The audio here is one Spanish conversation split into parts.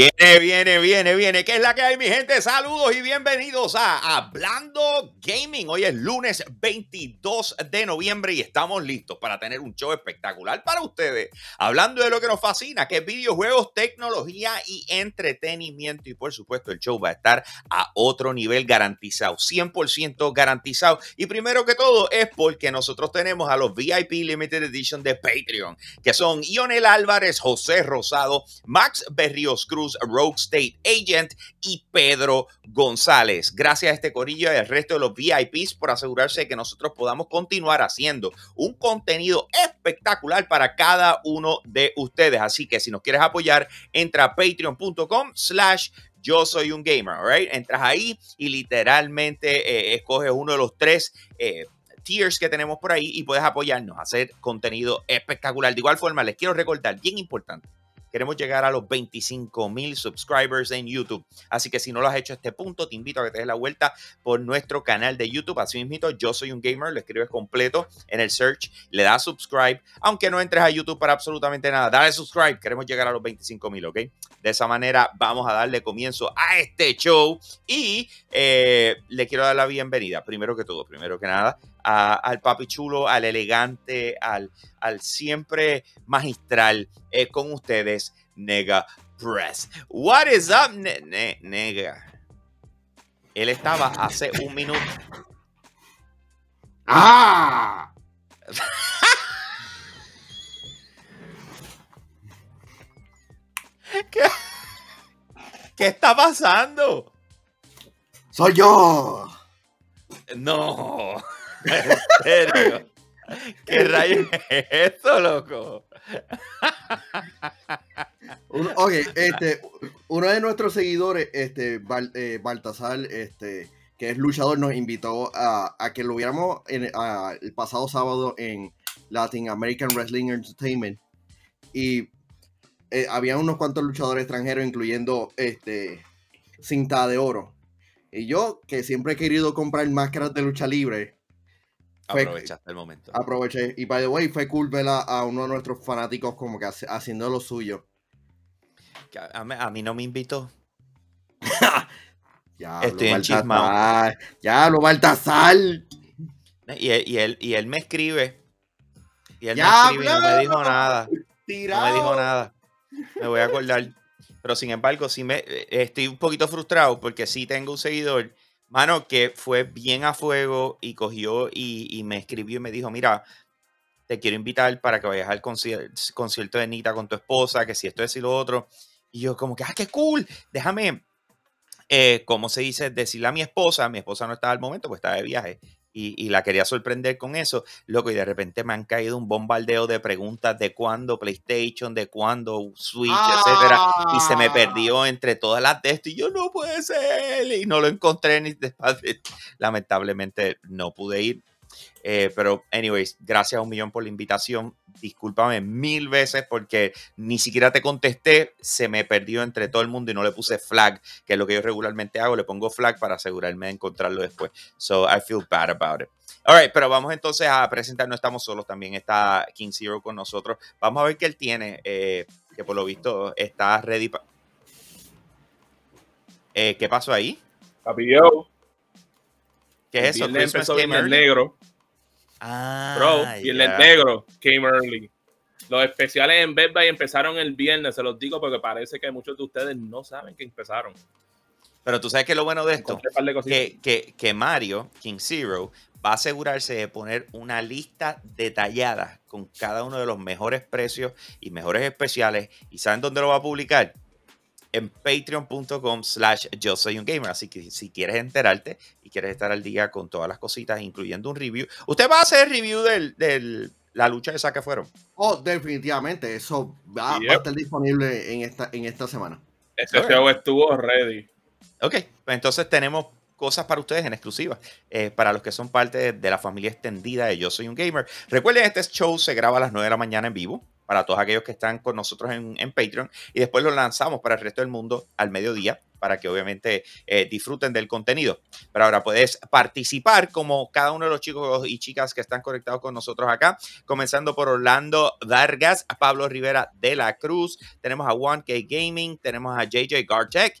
Viene, viene, viene, viene. ¿Qué es la que hay, mi gente? Saludos y bienvenidos a Hablando Gaming. Hoy es lunes 22 de noviembre y estamos listos para tener un show espectacular para ustedes. Hablando de lo que nos fascina, que es videojuegos, tecnología y entretenimiento. Y por supuesto, el show va a estar a otro nivel garantizado, 100% garantizado. Y primero que todo es porque nosotros tenemos a los VIP Limited Edition de Patreon, que son Ionel Álvarez, José Rosado, Max Berrios Cruz. Rogue State Agent y Pedro González. Gracias a este corillo y al resto de los VIPs por asegurarse de que nosotros podamos continuar haciendo un contenido espectacular para cada uno de ustedes. Así que si nos quieres apoyar, entra a patreon.com slash yo soy un gamer, right? Entras ahí y literalmente eh, escoges uno de los tres eh, tiers que tenemos por ahí y puedes apoyarnos a hacer contenido espectacular. De igual forma, les quiero recordar, bien importante, Queremos llegar a los 25 mil subscribers en YouTube. Así que si no lo has hecho a este punto, te invito a que te des la vuelta por nuestro canal de YouTube. Así mismo, yo soy un gamer, lo escribes completo en el search, le das subscribe, aunque no entres a YouTube para absolutamente nada. Dale subscribe, queremos llegar a los 25 mil, ¿ok? De esa manera vamos a darle comienzo a este show y eh, le quiero dar la bienvenida, primero que todo, primero que nada, al papi chulo, al elegante, al, al siempre magistral eh, con ustedes, Nega Press. What is up, Nega? Él estaba hace un minuto. ¡Ah! ¿Qué, ¿Qué está pasando? Soy yo. No. ¿En serio? ¿Qué rayos es esto, loco? ok, este, uno de nuestros seguidores, este, eh, Baltasar, este, que es luchador, nos invitó a, que lo viéramos el pasado sábado en Latin American Wrestling Entertainment. Y eh, había unos cuantos luchadores extranjeros, incluyendo este, Cinta de Oro. Y yo, que siempre he querido comprar máscaras de lucha libre, Aprovechaste el momento. Aproveché. Y by the way, fue cool ver a, uno de nuestros fanáticos como que haciendo lo suyo. A, mí no me invitó. ya, Estoy en Ya, lo Baltasar. Y él, y, él, y él me escribe. Y él me escribe y no me dijo nada. No me dijo nada. Me voy a acordar. Pero sin embargo, sí me eh, estoy un poquito frustrado porque sí tengo un seguidor Mano, que fue bien a fuego y cogió y, me escribió y me dijo, mira, te quiero invitar para que vayas al concierto de Nita con tu esposa, que si esto es y lo otro. Y yo como que, ah, qué cool, déjame, eh, ¿cómo se dice? Decirle a mi esposa, mi esposa no estaba al momento, pues estaba de viaje, y, la quería sorprender con eso, loco, y de repente me han caído un bombardeo de preguntas de cuándo PlayStation, de cuándo Switch, etcétera, y se me ah. perdió entre todas las de esto, y yo no puede ser, y no lo encontré ni después, lamentablemente no pude ir, eh, pero, anyways, gracias a un millón por la invitación. Discúlpame mil veces porque ni siquiera te contesté. Se me perdió entre todo el mundo y no le puse flag, que es lo que yo regularmente hago. Le pongo flag para asegurarme de encontrarlo después. So I feel bad about it. Alright, pero vamos entonces a presentar. No estamos solos, también está King Zero con nosotros. Vamos a ver qué él tiene, eh, que por lo visto está ready. para eh, ¿Qué pasó ahí? Papi. ¿Qué es eso? El negro. Ah, Bro, y el negro came early. Los especiales en Bed Bath empezaron el viernes, se los digo porque parece que muchos de ustedes no saben que empezaron. Pero tú sabes que lo bueno de esto, que, que, que, Mario, King Zero, va a asegurarse de poner una lista detallada con cada uno de los mejores precios y mejores especiales. ¿Y saben dónde lo va a publicar? En patreon.com slash yo soy un gamer. Así que si quieres enterarte y quieres estar al día con todas las cositas, incluyendo un review, ¿usted va a hacer review de la lucha esa que fueron? Oh, definitivamente. Eso va, a estar disponible en esta, en esta semana. Ese show estuvo ready. Ok, pues entonces tenemos cosas para ustedes en exclusiva, eh, para los que son parte de, la familia extendida de Yo Soy un Gamer. Recuerden, este show se graba a las 9 de la mañana en vivo para todos aquellos que están con nosotros en, Patreon y después lo lanzamos para el resto del mundo al mediodía para que obviamente eh, disfruten del contenido. Pero ahora puedes participar como cada uno de los chicos y chicas que están conectados con nosotros acá, comenzando por Orlando Vargas, Pablo Rivera de la Cruz, tenemos a 1K Gaming, tenemos a JJ Gartek,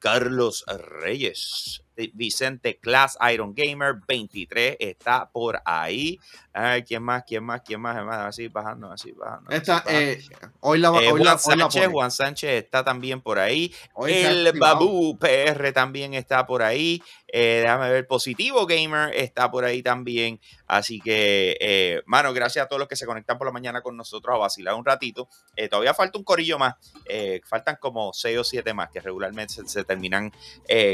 Carlos Reyes, Vicente Class Iron Gamer 23 está por ahí. Ay, ¿quién más? ¿Quién más? ¿Quién más? Así bajando, así bajando. Está, eh, hoy la, eh, Juan, Sánchez, Juan Sánchez está también por ahí. el Babu PR también está por ahí. Eh, déjame ver, Positivo Gamer está por ahí también. Así que, eh, mano, gracias a todos los que se conectan por la mañana con nosotros a vacilar un ratito. Eh, todavía falta un corillo más. faltan como 6 o 7 más que regularmente se, terminan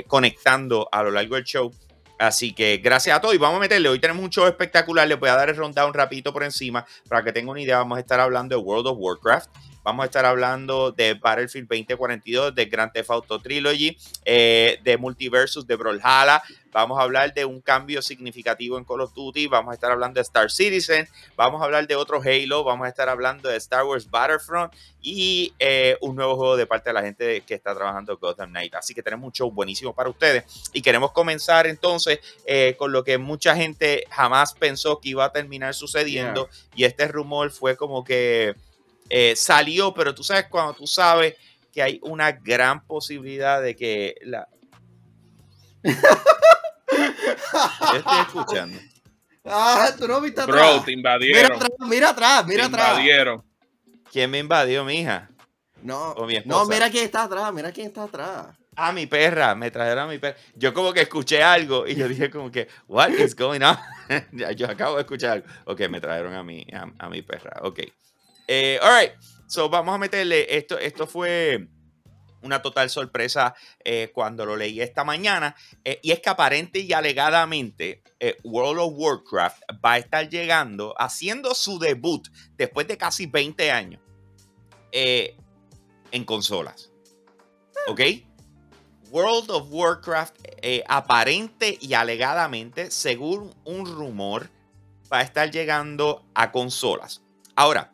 conectando a lo largo del show. Así que gracias a todos y vamos a meterle. Hoy tenemos un show espectacular. Les voy a dar el rundown rapidito por encima para que tengan una idea. Vamos a estar hablando de World of Warcraft. Vamos a estar hablando de Battlefield 2042, de Grand Theft Auto Trilogy, eh, de Multiversus, de Brawlhalla. Vamos a hablar de un cambio significativo en Call of Duty. Vamos a estar hablando de Star Citizen. Vamos a hablar de otro Halo. Vamos a estar hablando de Star Wars Battlefront y eh, un nuevo juego de parte de la gente que está trabajando Gotham Knight. Así que tenemos un show buenísimo para ustedes. Y queremos comenzar entonces eh, con lo que mucha gente jamás pensó que iba a terminar sucediendo. Y este rumor fue como que eh, salió, pero tú sabes cuando tú sabes que hay una gran posibilidad de que la... estoy escuchando. Ah, tú no viste atrás. Bro, te invadieron. Mira atrás, mira atrás, mira te atrás. invadieron. ¿Quién me invadió, mija? No, no, mira quién está atrás, mira quién está atrás. Ah, mi perra, me trajeron a mi perra. Yo como que escuché algo y yo dije como que, what is going on? yo acabo de escuchar algo. Ok, me trajeron a mi, a mi perra. Ok. Eh, all right, so vamos a meterle, esto, esto fue una total sorpresa eh, cuando lo leí esta mañana. Eh, y es que aparente y alegadamente eh, World of Warcraft va a estar llegando, haciendo su debut después de casi 20 años en consolas. ¿Ok? World of Warcraft aparente y alegadamente, según un rumor, va a estar llegando a consolas. Ahora,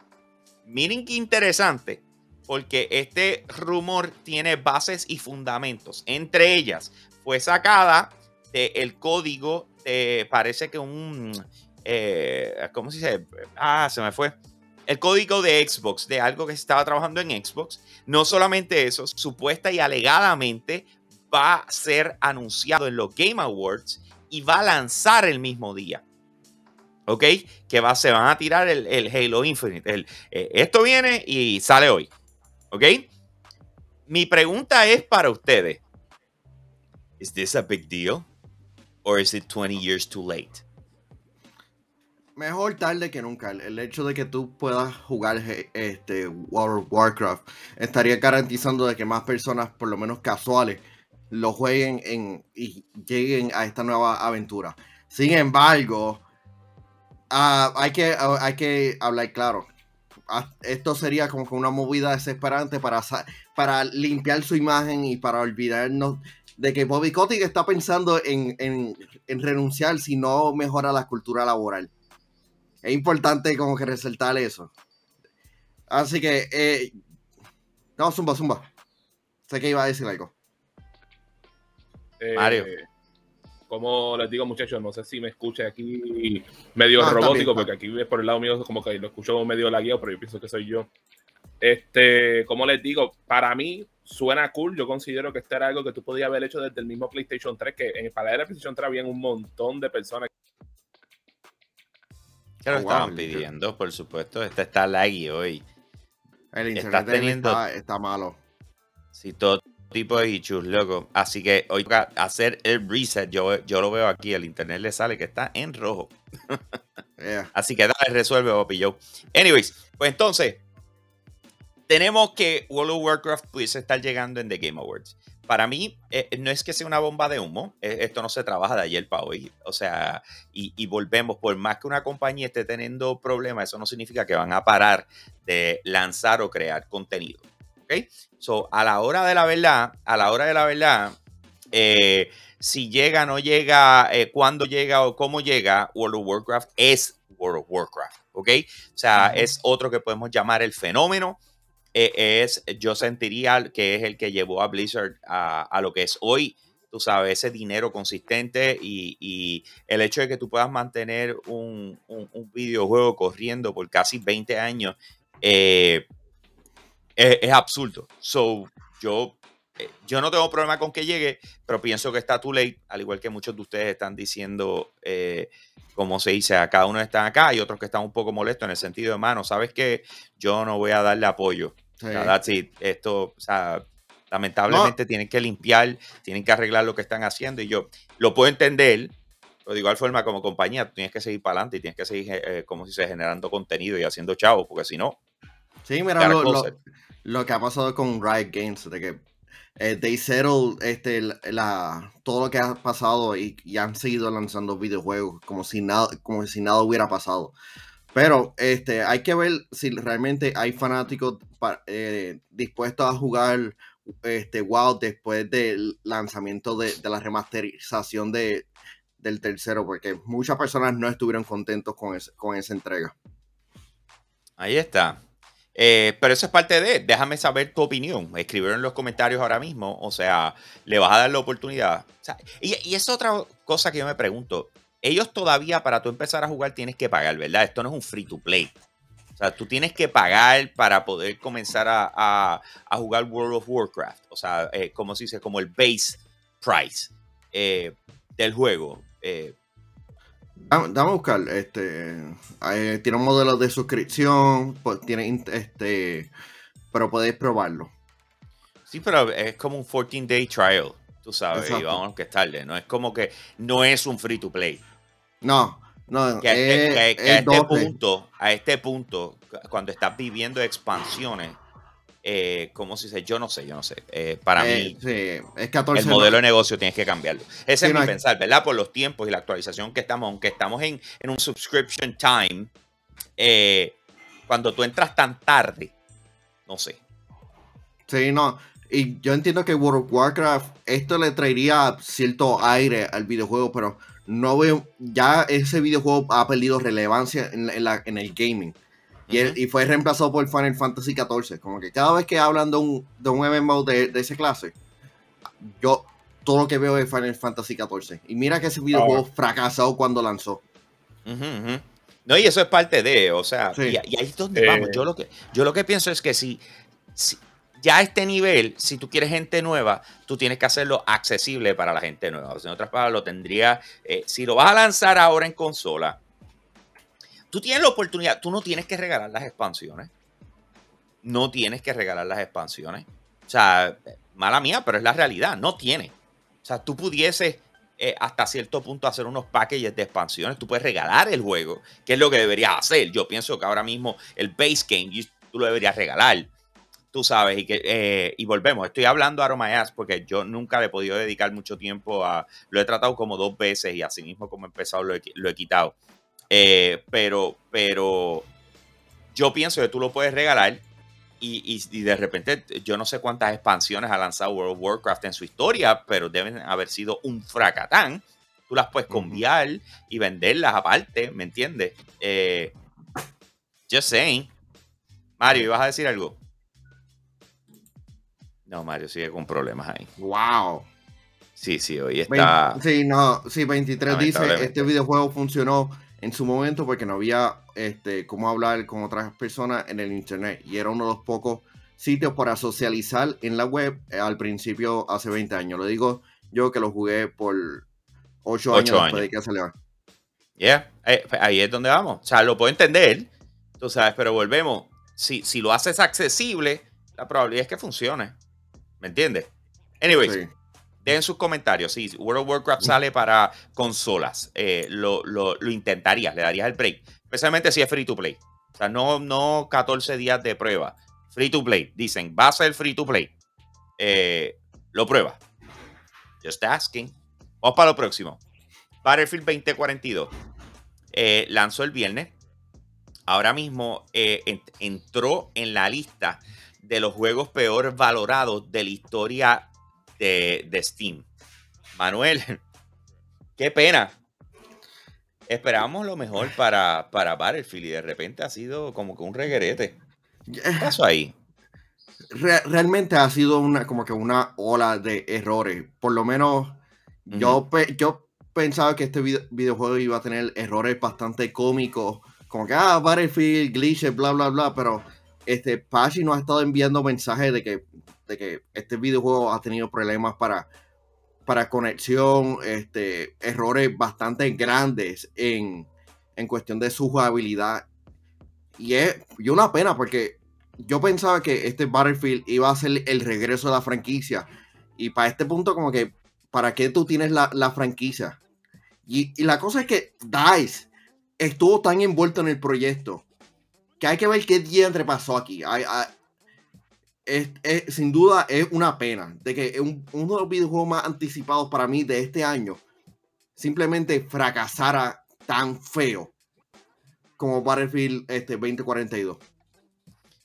Miren qué interesante, porque este rumor tiene bases y fundamentos. Entre ellas, fue sacada del código de, parece que un, eh, ¿cómo se dice? Ah, se me fue. El código de Xbox, de algo que estaba trabajando en Xbox. No solamente eso, supuesta y alegadamente va a ser anunciado en los Game Awards y va a lanzar el mismo día. ¿Ok? Que va, se van a tirar el, Halo Infinite. Eh, esto viene y sale hoy, ¿ok? Mi pregunta es para ustedes. ¿Is this a big deal? Or is it 20 years too late? Mejor tarde que nunca. El hecho de que tú puedas jugar este Warcraft estaría garantizando de que más personas, por lo menos casuales, lo jueguen en, y lleguen a esta nueva aventura. Sin embargo, Ah, hay, que, ah, hay que hablar claro. Ah, esto sería como una movida desesperante para, para limpiar su imagen y para olvidarnos de que Bobby Kotick está pensando en, renunciar si no mejora la cultura laboral. Es importante como que resaltar eso. Así que, eh, no, zumba, zumba. Sé que iba a decir algo. Eh, Mario como les digo, muchachos, no sé si me escucha aquí medio robótico, porque aquí por el lado mío como que lo escucho medio lagueado, pero yo pienso que soy yo. Este, como les digo, para mí suena cool. Yo considero que esto era algo que tú podías haber hecho desde el mismo PlayStation 3, que en el para la PlayStation 3 habían un montón de personas. Que lo oh, estaban pidiendo, por supuesto. Este está laggy hoy. El internet teniendo... está, está malo. Si todo tipo de issues, loco. Así que hoy toca hacer el reset. Yo, yo lo veo aquí, el internet le sale que está en rojo. Así que dale, resuelve, Papi Joe. Anyways, pues entonces, tenemos que World of Warcraft pudiese estar llegando en The Game Awards. Para mí, eh, no es que sea una bomba de humo, eh, esto no se trabaja de ayer para hoy. O sea, y, y, volvemos, por más que una compañía esté teniendo problemas, eso no significa que van a parar de lanzar o crear contenido. ¿Ok? So, a la hora de la verdad, a la hora de la verdad, eh, si llega, no llega, eh, cuándo llega o cómo llega, World of Warcraft es World of Warcraft, ¿ok? O sea, es otro que podemos llamar el fenómeno. e, es, yo sentiría que es el que llevó a Blizzard a, lo que es hoy, tú sabes, ese dinero consistente y, el hecho de que tú puedas mantener un, videojuego corriendo por casi 20 años eh, es, es, absurdo. So, yo eh, yo no tengo problema con que llegue, pero pienso que está too late, al igual que muchos de ustedes están diciendo, eh, como se dice, a cada uno están acá y otros que están un poco molestos en el sentido de, mano, ¿sabes qué? Yo no voy a darle apoyo. Esto, o sea, lamentablemente tienen que limpiar, tienen que arreglar lo que están haciendo y yo lo puedo entender, pero de igual forma como compañía, tú tienes que seguir para adelante y tienes que seguir, eh, como si se generando contenido y haciendo chavos, porque si no... Sí, mira, lo, lo, que ha pasado con Riot Games, de que eh, they settle este, la, todo lo que ha pasado y, han seguido lanzando videojuegos como si nada, como si nada hubiera pasado. Pero este, hay que ver si realmente hay fanáticos eh, dispuestos a jugar este, WoW después del lanzamiento de, la remasterización de, del tercero, porque muchas personas no estuvieron contentos con, con esa entrega. Ahí está. Eh, pero eso es parte de, déjame saber tu opinión. Escribieron en los comentarios ahora mismo. O sea, le vas a dar la oportunidad. y, es otra cosa que yo me pregunto. Ellos todavía, para tú empezar a jugar, tienes que pagar, ¿verdad? Esto no es un free to play. O sea, tú tienes que pagar para poder comenzar a, jugar World of Warcraft. O sea, eh, como se dice, como el base price eh, del juego. Dame a buscar, este, tiene un modelo de suscripción, pues, tiene, este, pero podéis probarlo. Sí, pero es como un 14 day trial, tú sabes, y vamos que es tarde, no es como que no es un free to play. No, no, que, a este punto, a este punto, cuando estás viviendo expansiones, eh, ¿cómo se dice? Yo no sé, yo no sé. Eh, para eh, mí, el modelo de negocio tienes que cambiarlo. Ese es mi pensar, ¿verdad? Por los tiempos y la actualización que estamos, aunque estamos en, un subscription time, eh, cuando tú entras tan tarde, no sé. Sí, no. Y yo entiendo que World of Warcraft, esto le traería cierto aire al videojuego, pero no veo, ya ese videojuego ha perdido relevancia en, en el gaming. Y, fue reemplazado por Final Fantasy XIV. Como que cada vez que hablan de un, de un MMO de, de esa clase, yo todo lo que veo es Final Fantasy XIV. Y mira que ese videojuego fracasó cuando lanzó. No, y eso es parte de, o sea, y, ahí es donde vamos. Yo lo, que, yo lo que pienso es que si, ya a este nivel, si tú quieres gente nueva, tú tienes que hacerlo accesible para la gente nueva. O sea, en otras palabras, lo tendría, eh, si lo vas a lanzar ahora en consola, Tú tienes la oportunidad, tú no tienes que regalar las expansiones. No tienes que regalar las expansiones. O sea, mala mía, pero es la realidad. No tiene. O sea, tú pudieses eh, hasta cierto punto hacer unos packages de expansiones. Tú puedes regalar el juego, que es lo que deberías hacer. Yo pienso que ahora mismo el base game tú lo deberías regalar. Tú sabes, y, que, eh, y volvemos. Estoy hablando a Aromayas porque yo nunca le he podido dedicar mucho tiempo a. Lo he tratado como dos veces y así mismo como he empezado lo he quitado. Eh, pero, pero yo pienso que tú lo puedes regalar y, de repente yo no sé cuántas expansiones ha lanzado World of Warcraft en su historia, pero deben haber sido un fracatán. Tú las puedes conviar y venderlas aparte, ¿me entiendes? Eh, just saying. Mario, ¿ibas a decir algo? No, Mario sigue con problemas ahí. Wow. Sí, sí, hoy está. sí, no, sí, 23 dice: Este videojuego funcionó en su momento porque no había este, cómo hablar con otras personas en el internet y era uno de los pocos sitios para socializar en la web eh, al principio hace 20 años. Lo digo yo que lo jugué por 8, años, después de que salió. Yeah, eh, pues, ahí es donde vamos. O sea, lo puedo entender, tú sabes, pero volvemos. Si, si lo haces accesible, la probabilidad es que funcione. ¿Me entiendes? Anyways, Dejen sus comentarios. Si World of Warcraft sale para consolas, eh, lo, intentarías, le darías el break. Especialmente si es free to play. O sea, no, no 14 días de prueba. Free to play. Dicen, va a ser free to play. Eh, lo prueba. Just asking. Vamos para lo próximo. Battlefield 2042. Eh, lanzó el viernes. Ahora mismo entró en la lista de los juegos peor valorados de la historia de, Steam. Manuel, qué pena. Esperábamos lo mejor para, para Battlefield y de repente ha sido como que un reguerete. ¿Qué pasó ahí? realmente ha sido una como que una ola de errores. Por lo menos yo, yo pensaba que este videojuego iba a tener errores bastante cómicos, como que, ah, Battlefield, glitches, bla, bla, bla, pero este, Pachi nos ha estado enviando mensajes de que, de que este videojuego ha tenido problemas para, para conexión, este, errores bastante grandes en, en cuestión de su jugabilidad. Y es y una pena porque yo pensaba que este Battlefield iba a ser el regreso de la franquicia. Y para este punto, como que, ¿para qué tú tienes la, franquicia? Y, la cosa es que DICE estuvo tan envuelto en el proyecto que hay que ver qué entre pasó aquí. sin duda es una pena de que un, uno de los videojuegos más anticipados para mí de este año simplemente fracasara tan feo como Battlefield este, 2042.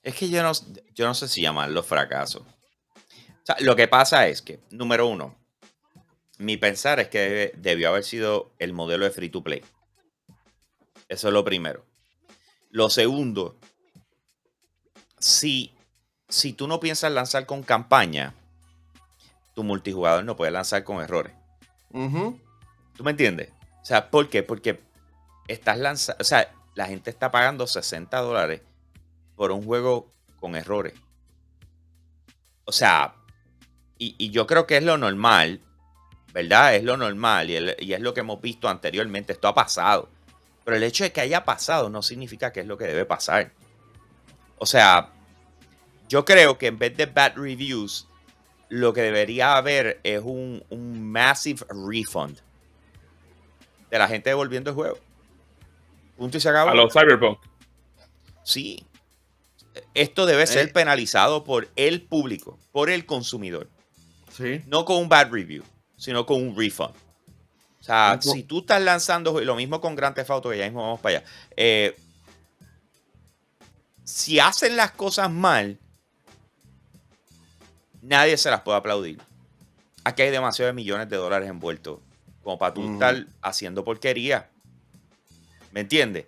Es que yo no, yo no sé si llamarlo fracaso. lo que pasa es que, número uno, mi pensar es que debió haber sido el modelo de free to play. Eso es lo primero. Lo segundo, si, si tú no piensas lanzar con campaña, tu multijugador no puede lanzar con errores. ¿Tú me entiendes? O sea, ¿por qué? Porque estás lanzando, o sea, la gente está pagando 60 dólares por un juego con errores. O sea, y, yo creo que es lo normal, ¿verdad? Es lo normal y, y, es lo que hemos visto anteriormente. Esto ha pasado. Pero el hecho de que haya pasado no significa que es lo que debe pasar. O sea, yo creo que en vez de bad reviews, lo que debería haber es un, un massive refund de la gente devolviendo el juego. Punto y se acabó. A los Cyberpunk. Sí, esto debe ser eh. penalizado por el público, por el consumidor. Sí. No con un bad review, sino con un refund. O sea, si tú estás lanzando, lo mismo con Grand Theft Auto, que ya mismo vamos para allá. Eh, si hacen las cosas mal, nadie se las puede aplaudir. Aquí hay demasiados millones de dólares envueltos como para tú estar haciendo porquería. ¿Me entiendes?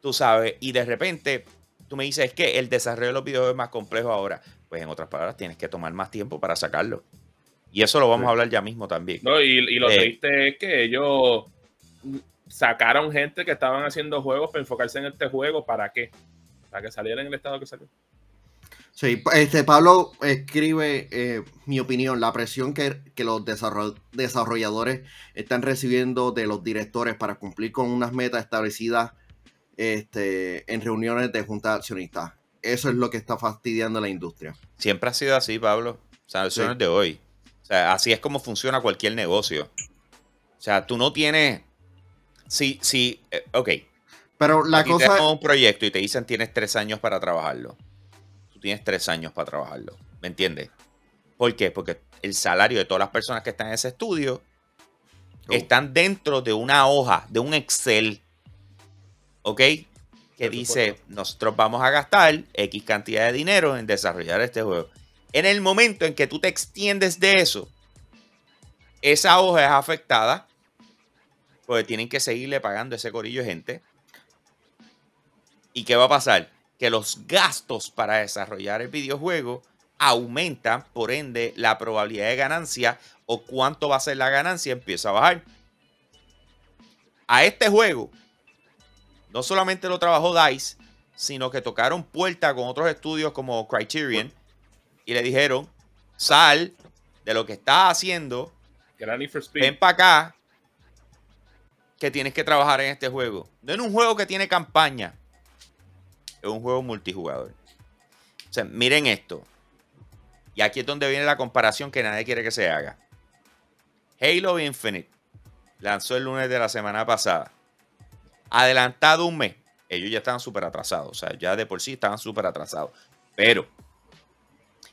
Tú sabes, y de repente tú me dices, es que el desarrollo de los videojuegos es más complejo ahora. Pues en otras palabras, tienes que tomar más tiempo para sacarlo. Y eso lo vamos a hablar ya mismo también. No, y, lo eh, triste es que ellos sacaron gente que estaban haciendo juegos para enfocarse en este juego. ¿Para qué? Para que saliera en el estado que salió. Sí, este Pablo escribe eh, mi opinión, la presión que, que los desarrolladores están recibiendo de los directores para cumplir con unas metas establecidas este, en reuniones de junta accionistas. Eso es lo que está fastidiando la industria. Siempre ha sido así, Pablo. O sea, eso no es de hoy. O sea, así es como funciona cualquier negocio. O sea, tú no tienes. Sí, sí, eh, ok. Pero la cosa. Te un proyecto y te dicen tienes tres años para trabajarlo. Tú tienes tres años para trabajarlo. ¿Me entiendes? ¿Por qué? Porque el salario de todas las personas que están en ese estudio oh. están dentro de una hoja, de un Excel ¿ok? Que dice, nosotros vamos a gastar X cantidad de dinero en desarrollar este juego. En el momento en que tú te extiendes de eso, esa hoja es afectada porque tienen que seguirle pagando ese corillo de gente. ¿Y qué va a pasar? Que los gastos para desarrollar el videojuego aumentan, por ende, la probabilidad de ganancia o cuánto va a ser la ganancia empieza a bajar. A este juego no solamente lo trabajó DICE, sino que tocaron puerta con otros estudios como Criterion y le dijeron, sal de lo que estás haciendo, ven para acá, que tienes que trabajar en este juego. No es un juego que tiene campaña, es un juego multijugador. O sea, miren esto. Y aquí es donde viene la comparación que nadie quiere que se haga. Halo Infinite lanzó el lunes de la semana pasada adelantado un mes. Ellos ya estaban súper atrasados. O sea, ya de por sí estaban súper atrasados. Pero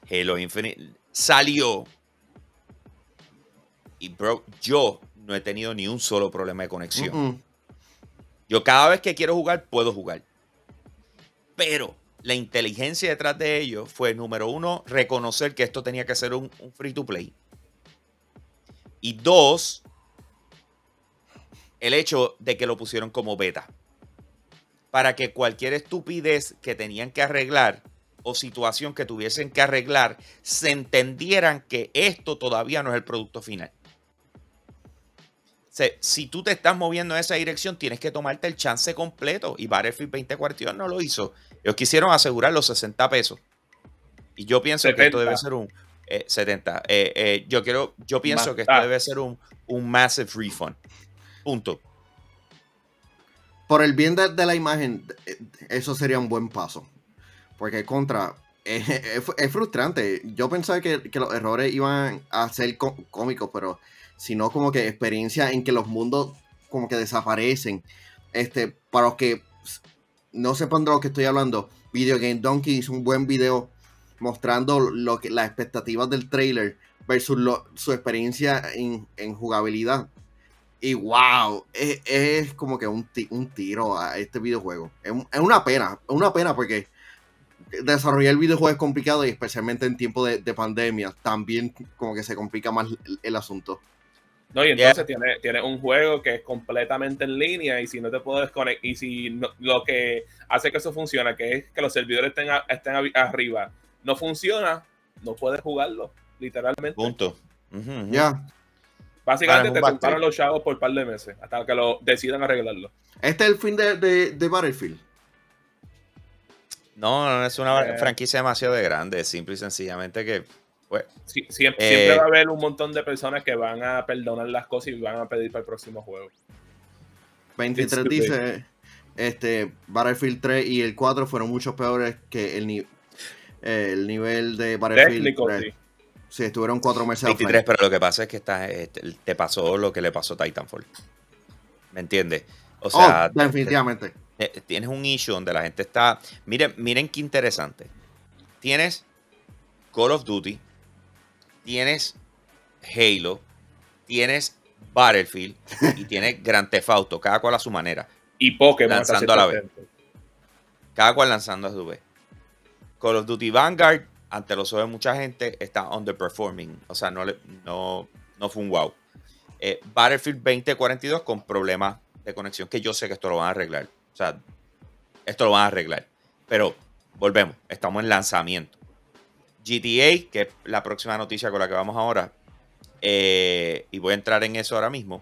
Halo Infinite salió. Y bro, yo no he tenido ni un solo problema de conexión. Yo cada vez que quiero jugar, puedo jugar. Pero la inteligencia detrás de ello fue, número uno, reconocer que esto tenía que ser un free to play. Y dos, el hecho de que lo pusieron como beta. Para que cualquier estupidez que tenían que arreglar o situación que tuviesen que arreglar, se entendieran que esto todavía no es el producto final. si tú te estás moviendo en esa dirección, tienes que tomarte el chance completo. Y Battlefield 2042 no lo hizo. Ellos quisieron asegurar los 60 pesos. Y yo pienso que esto debe ser un 70. Eh, eh, eh, yo quiero, yo pienso que esto debe ser un, un massive refund. Punto. Por el bien de, la imagen, eso sería un buen paso. Porque contra, es, frustrante. Yo pensaba que, los errores iban a ser cómicos, pero si no como que experiencia en que los mundos como que desaparecen. Este, para los que no sepan de lo que estoy hablando, Video Game Donkey hizo un buen video mostrando lo que, las expectativas del trailer versus su experiencia en, jugabilidad. Y wow, es, como que un, un, tiro a este videojuego. Es, es, una pena, es una pena porque desarrollar el videojuego es complicado y especialmente en tiempo de, pandemia también como que se complica más el, asunto. No, y entonces tiene, un juego que es completamente en línea y si no te puedes conectar, y si lo que hace que eso funcione, que es que los servidores estén, estén arriba, no funciona, no puedes jugarlo, literalmente. Punto. Ya. Básicamente te juntaron los chavos por un par de meses hasta que lo decidan arreglarlo. Este es el fin de, de Battlefield. No, no es una eh. franquicia demasiado grande, simple y sencillamente que pues, siempre, eh, va a haber un montón de personas que van a perdonar las cosas y van a pedir para el próximo juego. 23 dice, este, Battlefield 3 y el 4 fueron mucho peores que el, el nivel de Battlefield 3. Sí. estuvieron cuatro meses 23, pero lo que pasa es que está, este, te pasó lo que le pasó a Titanfall. ¿Me entiendes? O sea, oh, definitivamente. Eh, tienes un issue donde la gente está. Miren, miren qué interesante. Tienes Call of Duty, tienes Halo, tienes Battlefield y tienes Grand Theft Auto, cada cual a su manera. Y Pokémon lanzando a la vez. Cada cual lanzando a su vez. Call of Duty Vanguard, ante los ojos de mucha gente, está underperforming. O sea, no, no, no fue un wow. Eh, Battlefield 2042 con problemas de conexión que yo sé que esto lo van a arreglar. O sea, esto lo van a arreglar. Pero volvemos, estamos en lanzamiento. GTA, que es la próxima noticia con la que vamos ahora, eh, y voy a entrar en eso ahora mismo.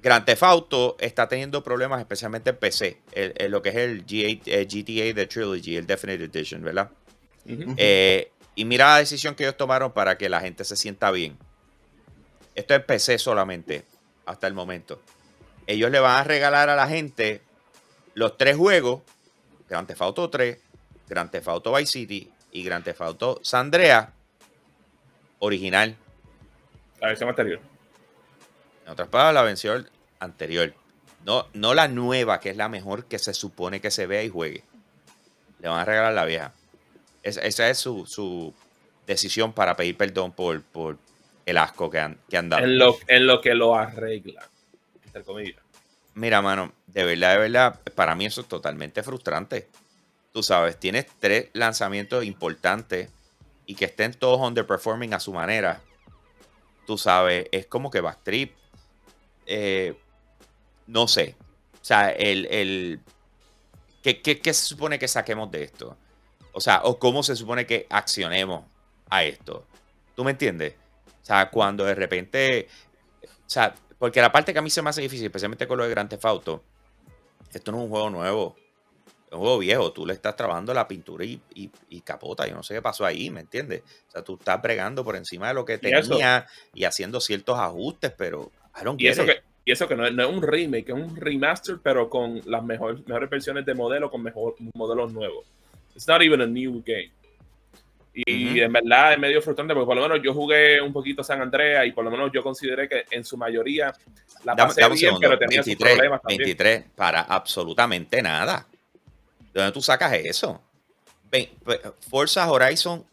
Grand Theft Auto está teniendo problemas, especialmente en PC, lo que es el GTA de Trilogy, el Definite Edition, ¿verdad? Eh, y mira la decisión que ellos tomaron para que la gente se sienta bien. Esto es PC solamente, hasta el momento ellos le van a regalar a la gente los tres juegos, Grand Theft Auto 3, Grand Theft Auto Vice City y Grand Theft Auto Sandrea original. La versión anterior. En otras palabras, la versión anterior. No, no la nueva, que es la mejor que se supone que se vea y juegue. Le van a regalar la vieja. esa es su, decisión para pedir perdón por, por el asco que han, que han dado. En lo, en lo que lo arregla. Mira, mano, de verdad, de verdad, para mí eso es totalmente frustrante. Tú sabes, tienes tres lanzamientos importantes y que estén todos underperforming a su manera. Tú sabes, es como que Backtrip. Eh, no sé. O sea, el. el ¿qué, qué, se supone que saquemos de esto? O sea, o cómo se supone que accionemos a esto. ¿Tú me entiendes? O sea, cuando de repente. O sea, porque la parte que a mí se me hace difícil, especialmente con lo de Grand Theft Auto, esto no es un juego nuevo. Es un juego viejo. Tú le estás trabajando la pintura y, capota. Yo no sé qué pasó ahí, ¿me entiendes? O sea, tú estás bregando por encima de lo que tenía y haciendo ciertos ajustes, pero y eso, que, y eso que no es, un remake, es un remaster, pero con las mejores versiones de modelo, con mejor, modelos nuevos. It's not even a new game. Y en verdad es medio frustrante porque por lo menos yo jugué un poquito San Andrea y por lo menos yo consideré que en su mayoría la pasé bien, pero tenía 23, problemas también. 23 para absolutamente nada. ¿De dónde tú sacas eso? Forza Horizon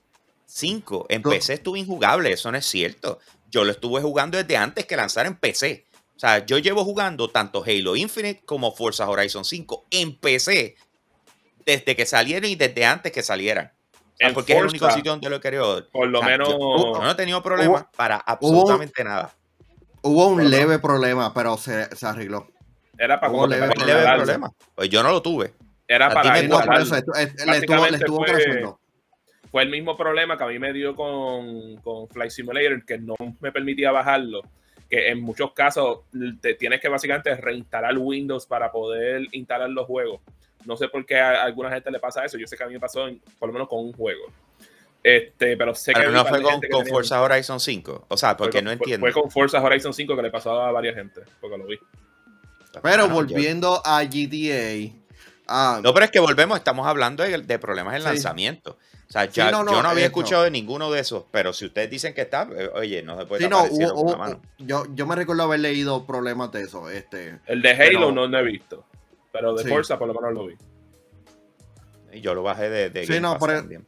5 en PC estuvo injugable, eso no es cierto. Yo lo estuve jugando desde antes que lanzar en PC. O sea, yo llevo jugando tanto Halo Infinite como Forza Horizon 5 en PC desde que salieron y desde antes que salieran porque es el único sitio donde lo he querido. Por lo menos. no he tenido problemas para absolutamente nada. Hubo un leve problema, pero se, se arregló. Era para un leve, problema. Pues yo no lo tuve. Era para no, por eso, le estuvo, le estuvo fue, fue el mismo problema que a mí me dio con, con Flight Simulator, que no me permitía bajarlo que en muchos casos te tienes que básicamente reinstalar Windows para poder instalar los juegos. No sé por qué a alguna gente le pasa eso. Yo sé que a mí me pasó por lo menos con un juego. Este, pero sé que no fue con, con Forza Horizon 5. O sea, porque no entiendo. Fue con Forza Horizon 5 que le pasó a varias gente, porque lo vi. Pero volviendo a GTA. Ah, no, pero es que volvemos, estamos hablando de, problemas en lanzamiento. O sea, yo no había escuchado de ninguno de esos, pero si ustedes dicen que está, eh, oye, no se puede sí, no, Yo, yo me recuerdo haber leído problemas de eso. Este, el de Halo no lo he visto, pero de Forza por lo menos lo vi. Y yo lo bajé de, de sí, no, por, e-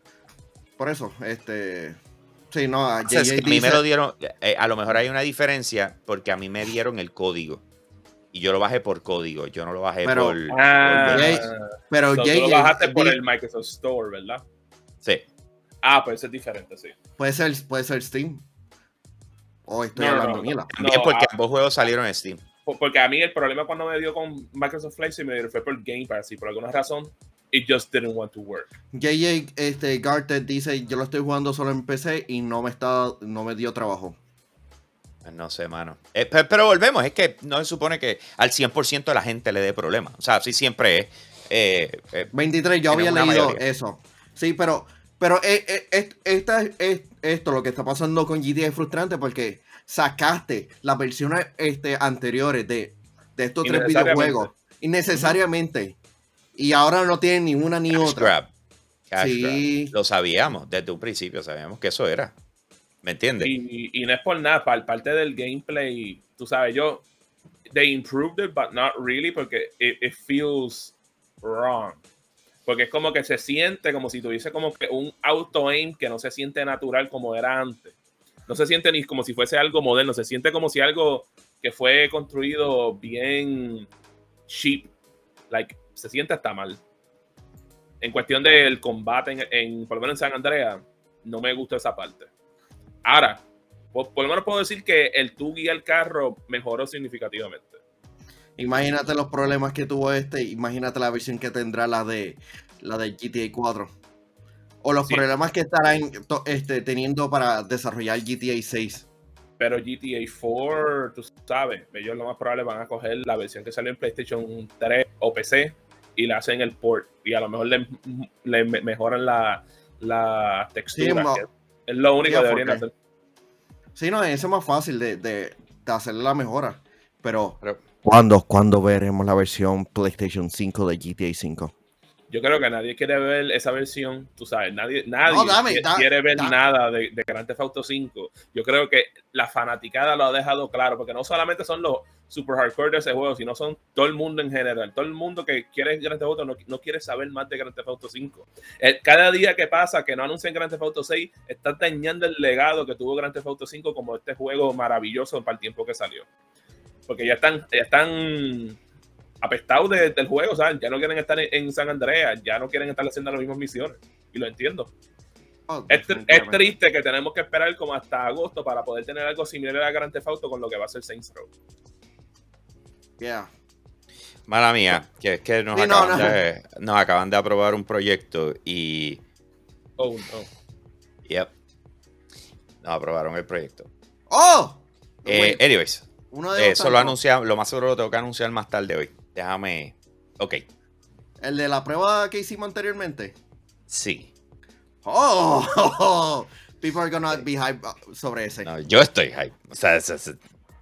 por, eso, este... Sí, no, a, mí me lo dieron, eh, a lo mejor hay una diferencia porque a mí me dieron el código y yo lo bajé por código, yo no lo bajé por. Ah, pero tú lo bajaste por el Microsoft Store, ¿verdad? Sí. Ah, pues es diferente, sí. Puede ser, puede ser Steam. O estoy hablando no, También porque ah, ambos juegos salieron en Steam. Porque a mí el problema cuando me dio con Microsoft Flight Simulator fue por Game Pass y por alguna razón it just didn't want to work. JJ este, Garter dice, yo lo estoy jugando solo en PC y no me, está, no me dio trabajo. No sé, mano. Eh, pero, volvemos, es que no se supone que al 100% de la gente le dé problemas. O sea, así siempre es. 23, eh, yo había leído eso. Sí, pero, pero eh, esta, es, esto lo que está pasando con GTA es frustrante porque sacaste las versiones este, anteriores de, estos tres videojuegos innecesariamente. Y ahora no tienen ni una ni otra. sí. Lo sabíamos desde un principio, sabíamos que eso era. ¿Me entiendes? Y, no es por nada, para parte del gameplay, tú sabes, yo, they improved it, but not really, porque it, feels wrong. Porque es como que se siente como si tuviese como que un auto-aim que no se siente natural como era antes. No se siente ni como si fuese algo moderno, se siente como si algo que fue construido bien cheap, like, se siente hasta mal. En cuestión del combate, en, en por lo menos en San Andrea, no me gusta esa parte. Ahora, por, lo menos puedo decir que el tú guía el carro mejoró significativamente. Imagínate los problemas que tuvo este, imagínate la versión que tendrá la de la de GTA 4. O los problemas que estarán este, teniendo para desarrollar GTA 6. Pero GTA 4, tú sabes, ellos lo más probable van a coger la versión que salió en PlayStation 3 o PC y le hacen el port. Y a lo mejor le, mejoran la, la textura. Es lo único que deberían hacer. Sí, no, eso es más fácil de, de, hacer la mejora. Pero, ¿cuándo, veremos la versión PlayStation 5 de GTA 5? Yo creo que nadie quiere ver esa versión, tú sabes, nadie, nadie quiere, ver nada de, de Grand Theft Auto 5. Yo creo que la fanaticada lo ha dejado claro, porque no solamente son los super hardcore de ese juego, sino son todo el mundo en general. Todo el mundo que quiere Grand Theft Auto no, quiere saber más de Grand Theft Auto 5. Eh, cada día que pasa que no anuncian Grand Theft Auto 6, está dañando el legado que tuvo Grand Theft Auto 5 como este juego maravilloso para el tiempo que salió. Porque ya están, ya están apestados del juego, ¿sabes? Ya no quieren estar en, San Andreas, ya no quieren estar haciendo las mismas misiones. Y lo entiendo. Oh, es, triste que tenemos que esperar como hasta agosto para poder tener algo similar a Grand Theft Auto con lo que va a ser Saints Row. Yeah. Mala mía, que es que nos, acaban De, nos acaban de aprobar un proyecto y. Oh, no. Yep. Nos aprobaron el proyecto. ¡Oh! Eh, anyways, Uno de eso lo anunciamos, lo más seguro lo tengo que anunciar más tarde hoy. Déjame. Ok. ¿El de la prueba que hicimos anteriormente? Sí. Oh, people are gonna be hype sobre ese. No, yo estoy hype. O sea,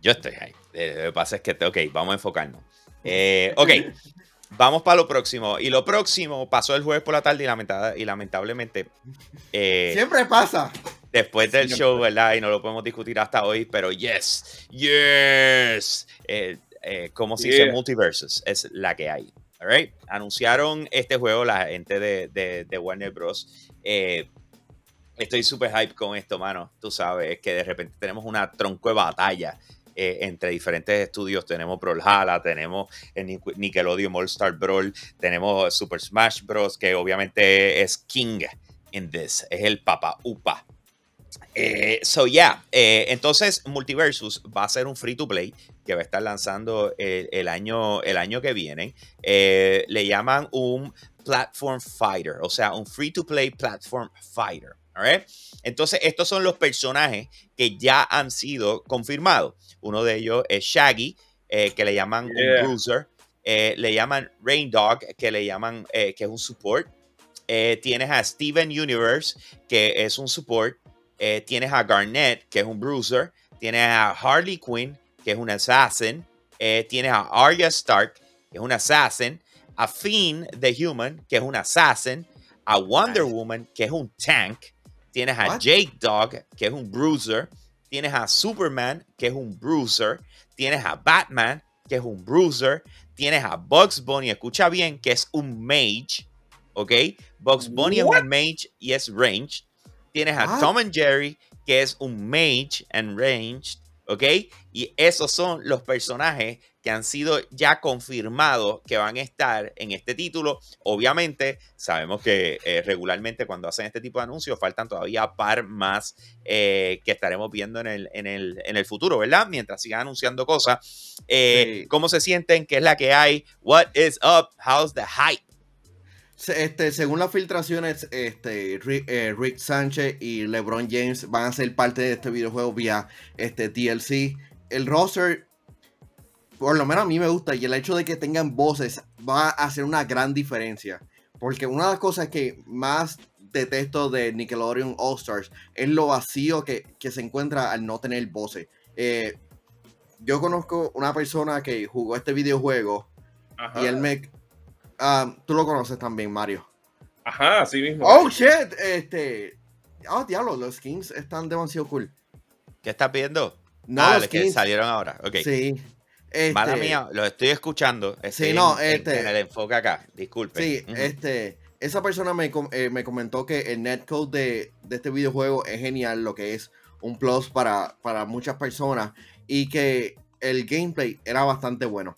yo estoy hype. Eh, lo que pasa es que, ok, vamos a enfocarnos. Eh, ok, vamos para lo próximo. Y lo próximo pasó el jueves por la tarde y, y lamentablemente. Eh, Siempre pasa. Después del show, ¿verdad? Y no lo podemos discutir hasta hoy, pero yes, yes. como si se multiversos, es la que hay. All Anunciaron este juego la gente de, de Warner Bros. Eh, estoy súper hype con esto, mano. Tú sabes que de repente tenemos una tronco de batalla eh, entre diferentes estudios. Tenemos Brawlhalla, tenemos el Nickelodeon All Star Brawl, tenemos Super Smash Bros. que obviamente es King in this, es el Papa Upa. Eh, so, yeah. Eh, entonces, Multiversus va a ser un free to play que va a estar lanzando el, año, el año que viene. Eh, le llaman un platform fighter, o sea, un free to play platform fighter. Entonces, estos son los personajes que ya han sido confirmados. Uno de ellos es Shaggy, que le llaman un bruiser. le llaman Rain Dog, que le llaman, que es un support. tienes a Steven Universe, que es un support. Eh, tienes a Garnett, que es un bruiser. Tienes a Harley Quinn, que es un assassin. Eh, tienes a Arya Stark, que es un assassin. A Fiend, the Human, que es un assassin. A Wonder Woman, que es un tank. Tienes a Jake Dog, que es un bruiser. Tienes a Superman, que es un bruiser. Tienes a Batman, que es un bruiser. Tienes a Bugs Bunny, escucha bien, que es un mage. ¿Ok? Bugs Bunny es un mage y es ranged. Tienes a ah. Tom and Jerry, que es un mage and ranged, ¿ok? Y esos son los personajes que han sido ya confirmados que van a estar en este título. Obviamente, sabemos que eh, regularmente cuando hacen este tipo de anuncios faltan todavía par más eh, que estaremos viendo en el, en, el, futuro, ¿verdad? Mientras sigan anunciando cosas. Eh, ¿Cómo se sienten? ¿Qué es la que hay? What is up? How's the hype? Este, según las filtraciones, este, eh, Rick, Sánchez y LeBron James van a ser parte de este videojuego vía este, DLC. El roster, por lo menos a mí me gusta, y el hecho de que tengan voces va a hacer una gran diferencia. Porque una de las cosas que más detesto de Nickelodeon All Stars es lo vacío que, se encuentra al no tener voces. Eh, yo conozco una persona que jugó este videojuego y él me, Ah, tú lo conoces también, Mario. Ajá, así mismo. Oh, shit. Este. Oh, diablo, los skins están demasiado cool. ¿Qué estás viendo? No, ah, los que salieron ahora. Ok. Sí. Este... Mala mía, lo estoy escuchando. sí, no, este. En, el enfoque acá, disculpe. Sí, este. Esa persona me, eh, me, comentó que el netcode de, de este videojuego es genial, lo que es un plus para, para muchas personas y que el gameplay era bastante bueno.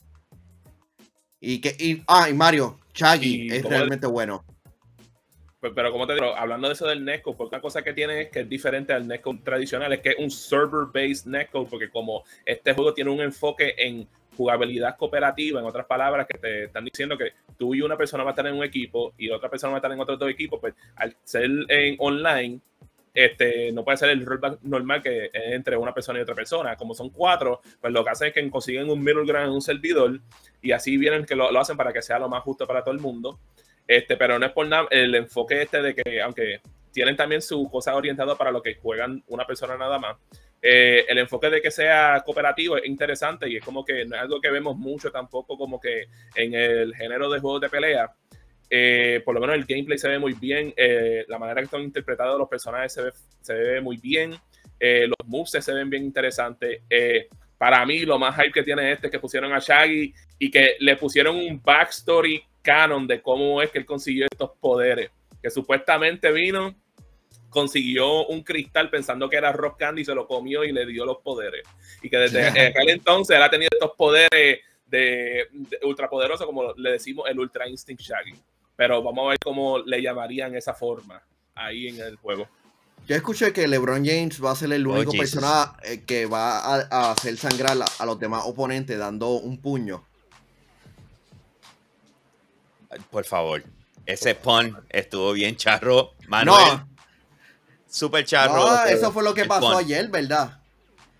Y que, y, ah, y Mario, Chaggy es realmente bueno. Pero, como te digo, hablando de eso del netcode, porque una cosa que tiene es que es diferente al netcode tradicional, es que es un server-based netcode, porque como este juego tiene un enfoque en jugabilidad cooperativa, en otras palabras, que te están diciendo que tú y una persona va a estar en un equipo y otra persona va a estar en otro dos equipos, pues al ser en online, este, no puede ser el rol normal que es entre una persona y otra persona. Como son cuatro, pues lo que hacen es que consiguen un middle ground en un servidor y así vienen que lo, hacen para que sea lo más justo para todo el mundo. Este, pero no es por nada el enfoque este de que, aunque tienen también su cosa orientada para lo que juegan una persona nada más, eh, el enfoque de que sea cooperativo es interesante y es como que no es algo que vemos mucho tampoco como que en el género de juegos de pelea eh, por lo menos el gameplay se ve muy bien, eh, la manera que están interpretados los personajes se ve, se ve muy bien, eh, los moves se ven bien interesantes. para mí, lo más hype que tiene este es que pusieron a Shaggy y que le pusieron un backstory canon de cómo es que él consiguió estos poderes. Que supuestamente vino, consiguió un cristal pensando que era Rock Candy, se lo comió y le dio los poderes. Y que desde aquel entonces él ha tenido estos poderes de, de ultrapoderosos, como le decimos, el Ultra Instinct Shaggy. Pero vamos a ver cómo le llamarían esa forma ahí en el juego. Yo escuché que LeBron James va a ser el oh, único personaje eh, que va a, hacer sangrar a, los demás oponentes dando un puño. Por favor, ese pun estuvo bien charro, Manuel. No. Super charro. No, eso fue lo que pasó ayer, ¿verdad?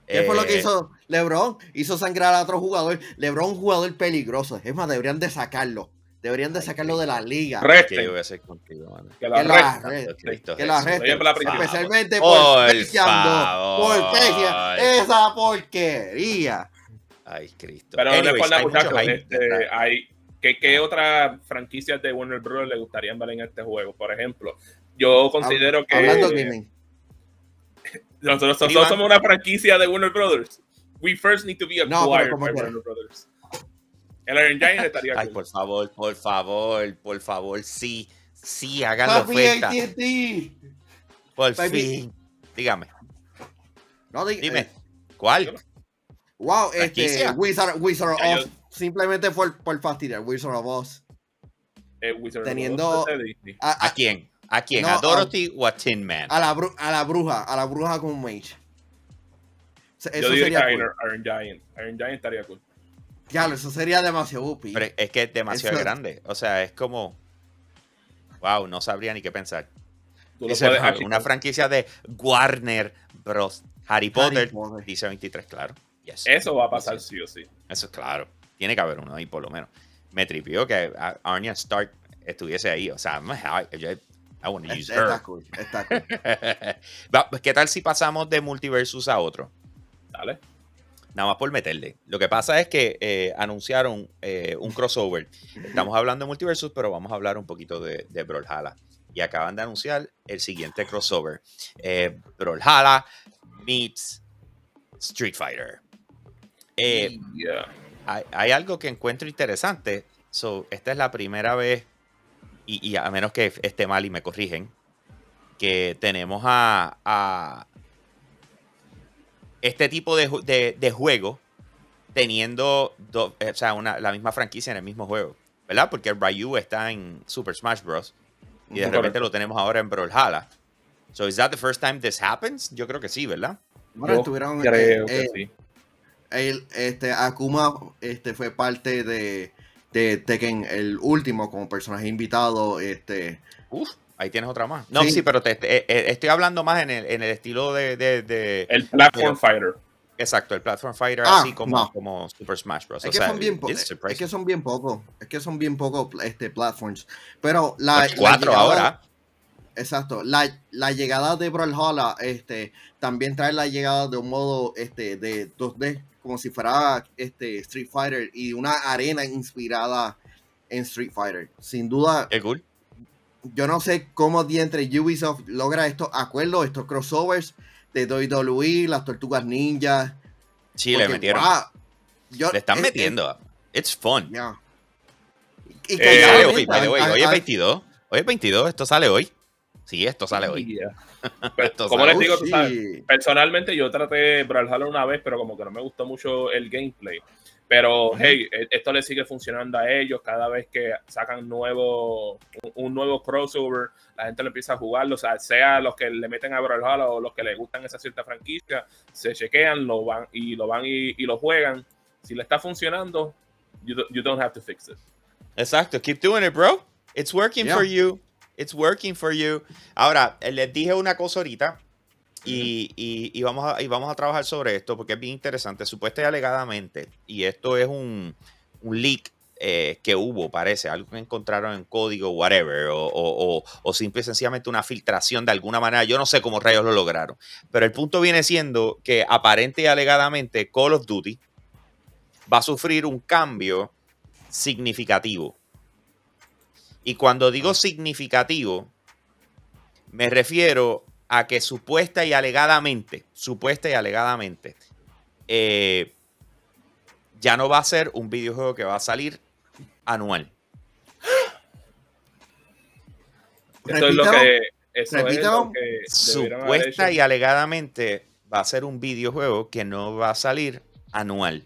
¿Qué fue lo que eh, hizo LeBron? Hizo sangrar a otro jugador. LeBron, un jugador peligroso. Es más, deberían de sacarlo. Deberían de sacarlo de la liga. ¿Qué yo voy a hacer contigo, mano? Que la arresten. Que la. Especialmente por por esa porquería. Ay, Cristo. Pero Anyways, hay muchachos, este, hay, ¿qué, ¿qué otra franquicia de Warner Bros. le gustaría ver en este juego? Por ejemplo, yo considero que... Hablando gaming. Nosotros, nosotros somos una franquicia de Warner Brothers. We first need to be acquired no, by Warner Brothers. El Engine estaría Ay, por favor, por favor, por favor, sí, sí, háganlo oferta. Por fin. Dígame. No, Dime, eh, ¿cuál? Wow, este, Wizard, Wizard of Oz, simplemente por, por fastidiar, Wizard of Oz. Eh, Wizard Teniendo... of Oz ¿A, quién? ¿A quién? ¿A Dorothy o a Tin Man? A la, a la bruja, a la bruja con Mage. Eso Yo sería Iron, Iron, Giant. Iron Giant estaría cool. Ya, eso sería demasiado upi. Pero es que es demasiado grande. O sea, es como. Wow, no sabría ni qué pensar. una franquicia de Warner Bros. Harry Potter, dice 23, claro. Eso va a pasar sí o sí. Eso es claro. Tiene que haber uno ahí por lo menos. Me tripió que Arya Stark estuviese ahí. O sea, I want to use her. Está cool, está cool. ¿Qué tal si pasamos de Multiversus a otro? Dale. Nada más por meterle. Lo que pasa es que eh, anunciaron eh, un crossover. Estamos hablando de Multiversus, pero vamos a hablar un poquito de, de Brawlhalla. Y acaban de anunciar el siguiente crossover. Eh, Brawlhalla meets Street Fighter. Eh, hay, algo que encuentro interesante. So, esta es la primera vez, y, a menos que esté mal y me corrigen, que tenemos a, este tipo de, juego teniendo eh, la misma franquicia en el mismo juego. ¿Verdad? Porque Ryu está en Super Smash Bros. Y de repente lo tenemos ahora en Brawlhalla. So, is that the first time this happens? Yo creo que sí, ¿verdad? Bueno, estuvieron. Creo que eh, sí este, Akuma este, fue parte de, de Tekken, el último, como personaje invitado. Este, Uf, ahí tienes otra más. No, sí, pero te, eh, eh, estoy hablando más en el, en el estilo de, de, El Platform Fighter. Exacto, el Platform Fighter ah, así como, como Super Smash Bros. Es, que, son bien es, que son bien pocos. Es que son bien pocos este, platforms. Pero la. cuatro ahora. Exacto. La, la, llegada de Brawlhalla este, también trae la llegada de un modo este, de 2D como si fuera este Street Fighter y una arena inspirada en Street Fighter. Sin duda. cool. Yo no sé cómo entre Ubisoft logra estos acuerdos, estos crossovers de WWE, las Tortugas Ninja. Sí, le metieron. le están metiendo. It's fun. Y eh, sale hoy, Hoy es 22. Hoy es 22, esto sale hoy. Sí, esto sale hoy. como les digo, personalmente yo traté Brawlhalla una vez, pero como que no me gustó mucho el gameplay. Pero hey, e, esto le sigue funcionando a ellos cada vez que sacan nuevo, un, nuevo crossover, la gente lo empieza a jugarlo, o sea, sea los que le meten a Brawlhalla o los que le gustan esa cierta franquicia, se chequean, lo van y lo van y, lo juegan. Si le está funcionando, you, don't have to fix it. Exacto, keep doing it, bro. It's working for you. It's working for you. Ahora, les dije una cosa ahorita y, vamos a, y vamos a trabajar sobre esto porque es bien interesante. Supuesta y alegadamente, y esto es un, leak eh, que hubo, parece, algo que encontraron en código, whatever, o, o, o, simple y sencillamente una filtración de alguna manera. Yo no sé cómo rayos lo lograron. Pero el punto viene siendo que aparente y alegadamente Call of Duty va a sufrir un cambio significativo. Y cuando digo significativo, me refiero a que supuesta y alegadamente, supuesta y alegadamente, eh, ya no va a ser un videojuego que va a salir anual. Esto es lo que, eso es lo que supuesta y alegadamente va a ser un videojuego que no va a salir anual.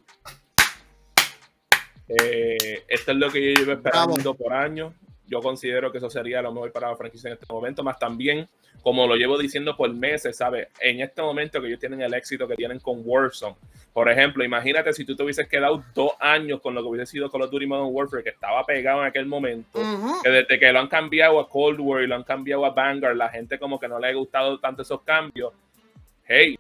Eh, esto es lo que yo llevo esperando por años yo considero que eso sería lo mejor para la franquicia en este momento, más también, como lo llevo diciendo por meses, ¿sabes? En este momento que ellos tienen el éxito que tienen con Warzone. Por ejemplo, imagínate si tú te hubieses quedado dos años con lo que hubiese sido Call of Duty Modern Warfare, que estaba pegado en aquel momento, que desde que lo han cambiado a Cold War y lo han cambiado a Vanguard, la gente como que no le ha gustado tanto esos cambios. Hey,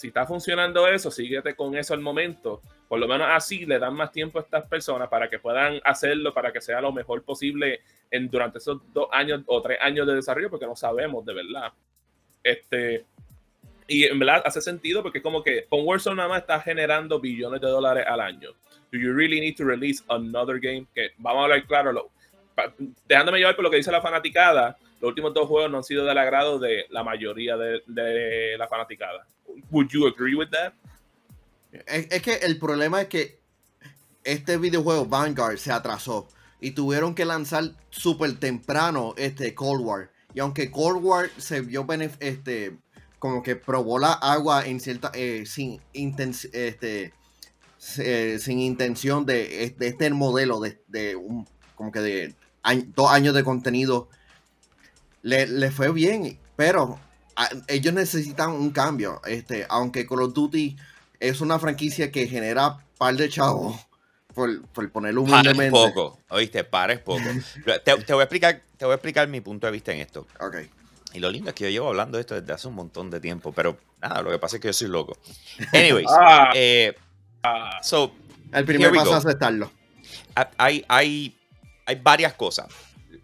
si está funcionando eso, síguete con eso al momento por lo menos así le dan más tiempo a estas personas para que puedan hacerlo, para que sea lo mejor posible en, durante esos dos años o tres años de desarrollo, porque no sabemos de verdad. Este, y en verdad hace sentido porque como que con Warzone nada más está generando billones de dólares al año. Do you really need to release another game? Que vamos a hablar claro, lo, dejándome llevar por lo que dice la fanaticada, los últimos dos juegos no han sido del agrado de la mayoría de, de la fanaticada. Would you agree with that? Es, que el problema es que este videojuego Vanguard se atrasó y tuvieron que lanzar súper temprano este Cold War. Y aunque Cold War se vio este, como que probó la agua en cierta eh, sin, este, eh, sin intención de, de, este modelo de, un, como que de dos años de contenido le, fue bien, pero ellos necesitan un cambio. Este, aunque Call of Duty es una franquicia que genera par de chavos, por, por ponerlo humildemente. Pares poco, oíste, pares poco. te, voy a explicar, te voy a explicar mi punto de vista en esto. Ok. Y lo lindo es que yo llevo hablando de esto desde hace un montón de tiempo, pero nada, lo que pasa es que yo soy loco. Anyways, ah. eh, ah. so, el primer paso es aceptarlo. Hay, hay, hay varias cosas.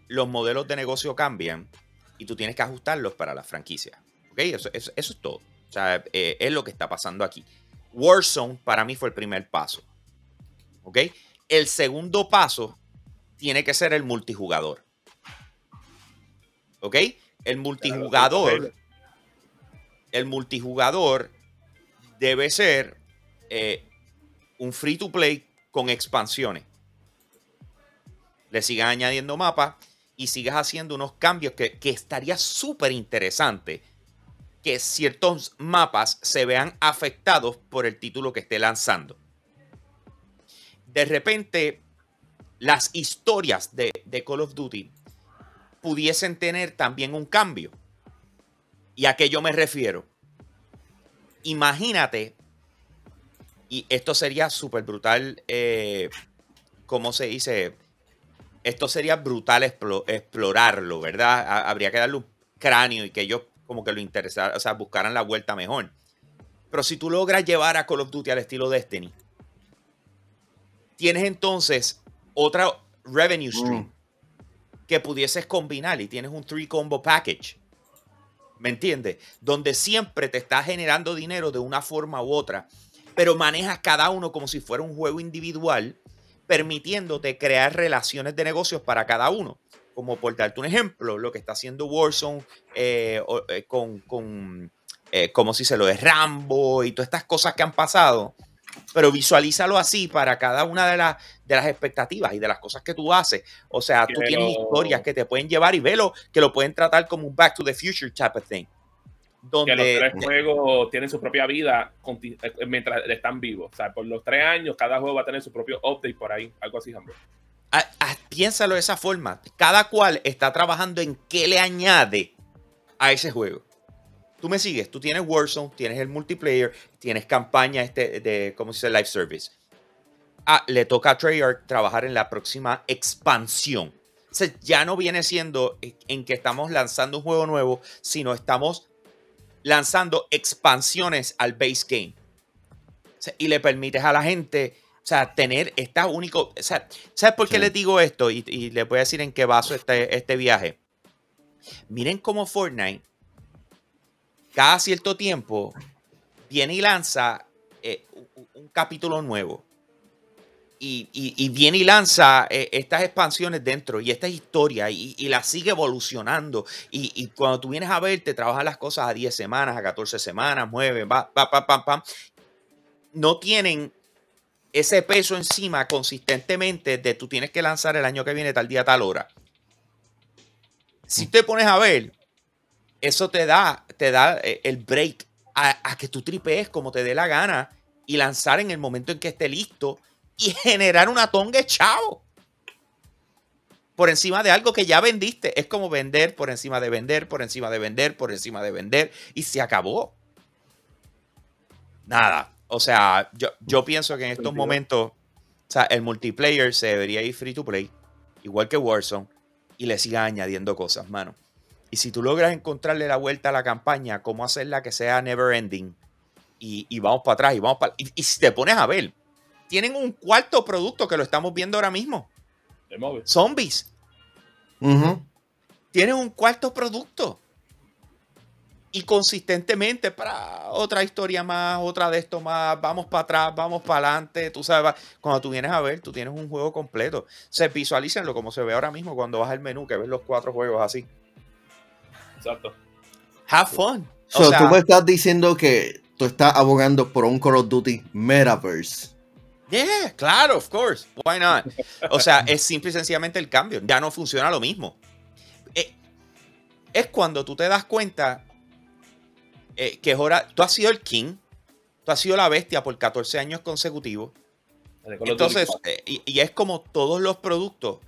Los modelos de negocio cambian y tú tienes que ajustarlos para la franquicia. ¿Ok? Eso, eso, eso es todo. O sea, eh, es lo que está pasando aquí. Warzone para mí fue el primer paso. ¿Ok? El segundo paso tiene que ser el multijugador. ¿Ok? El multijugador. El multijugador debe ser eh, un free to play con expansiones. Le sigas añadiendo mapas y sigas haciendo unos cambios que, que estaría súper interesante que ciertos mapas se vean afectados por el título que esté lanzando de repente las historias de, Call of Duty pudiesen tener también un cambio. ¿Y a qué yo me refiero? Imagínate, y esto sería súper brutal, eh, ¿cómo se dice? Esto sería brutal explorarlo, ¿verdad? Habría que darle un cráneo y que ellos como que lo interesaran, o sea, buscaran la vuelta mejor. Pero si tú logras llevar a Call of Duty al estilo Destiny, tienes entonces otra revenue stream mm. que pudieses combinar y tienes un three combo package. ¿Me entiendes? Donde siempre te está generando dinero de una forma u otra, pero manejas cada uno como si fuera un juego individual, permitiéndote crear relaciones de negocios para cada uno. Como por darte un ejemplo, lo que está haciendo Warzone eh, eh, con, con eh, como si se lo de Rambo y todas estas cosas que han pasado pero visualízalo así para cada una de, las de las expectativas y de las cosas que tú haces. O sea, tú tienes historias que te pueden llevar y velo que lo pueden tratar como un Back to the Future type of thing. Donde, que los tres juegos tienen su propia vida eh, mientras están vivos. O sea, por los tres años, cada juego va a tener su propio update por ahí, algo así, Hambre. Ah, ah, piénsalo de esa forma. Cada cual está trabajando en qué le añade a ese juego. Tú me sigues, tú tienes Warzone, tienes el multiplayer, tienes campaña este de, ¿cómo se dice? Live service. Ah, le toca a Treyarch trabajar en la próxima expansión. O sea, ya no viene siendo en que estamos lanzando un juego nuevo, sino estamos lanzando expansiones al base game. y le permites a la gente, o sea, tener esta único. O sea, ¿sabes por qué les digo esto? Y, y les voy a decir en qué vaso este, este viaje. Miren cómo Fortnite cada cierto tiempo viene y lanza eh, un, capítulo nuevo. Y, viene y lanza eh, estas expansiones dentro y esta historia y, la sigue evolucionando. Y, cuando tú vienes a ver, te trabajan las cosas a 10 semanas, a 14 semanas, mueven, va, va, pam, pam. No tienen ese peso encima consistentemente de tú tienes que lanzar el año que viene tal día, tal hora. Si te pones a ver, eso te da, te da eh, el break a, que tú tripees como te dé la gana y lanzar en el momento en que esté listo y generar una tonga chao. Por encima de algo que ya vendiste. Es como vender por encima de vender, por encima de vender, por encima de vender. Y se acabó. Nada. O sea, yo, yo pienso que en estos momentos, o sea, el multiplayer se debería ir free to play, igual que Warzone, y le siga añadiendo cosas, mano. Y si tú logras encontrarle la vuelta a la campaña, cómo hacerla que sea never ending, y, vamos para atrás, y vamos para. Y, si te pones a ver, tienen un cuarto producto que lo estamos viendo ahora mismo. Zombies. Tienen un cuarto producto. Y consistentemente para otra historia más, otra de esto más, vamos para atrás, vamos para adelante. Tú sabes, cuando tú vienes a ver, tú tienes un juego completo. Se visualícenlo como se ve ahora mismo cuando vas al menú, que ves los cuatro juegos así. Exacto. Have fun. So, tú me estás diciendo que tú estás abogando por un Call of Duty Metaverse. Yeah, claro, of course. Why not? O sea, es simple y sencillamente el cambio. Ya no funciona lo mismo. Eh, es cuando tú te das cuenta eh, que es hora. Tú has sido el king. Tú has sido la bestia por 14 años consecutivos. Entonces, eh, y, y, es como todos los productos.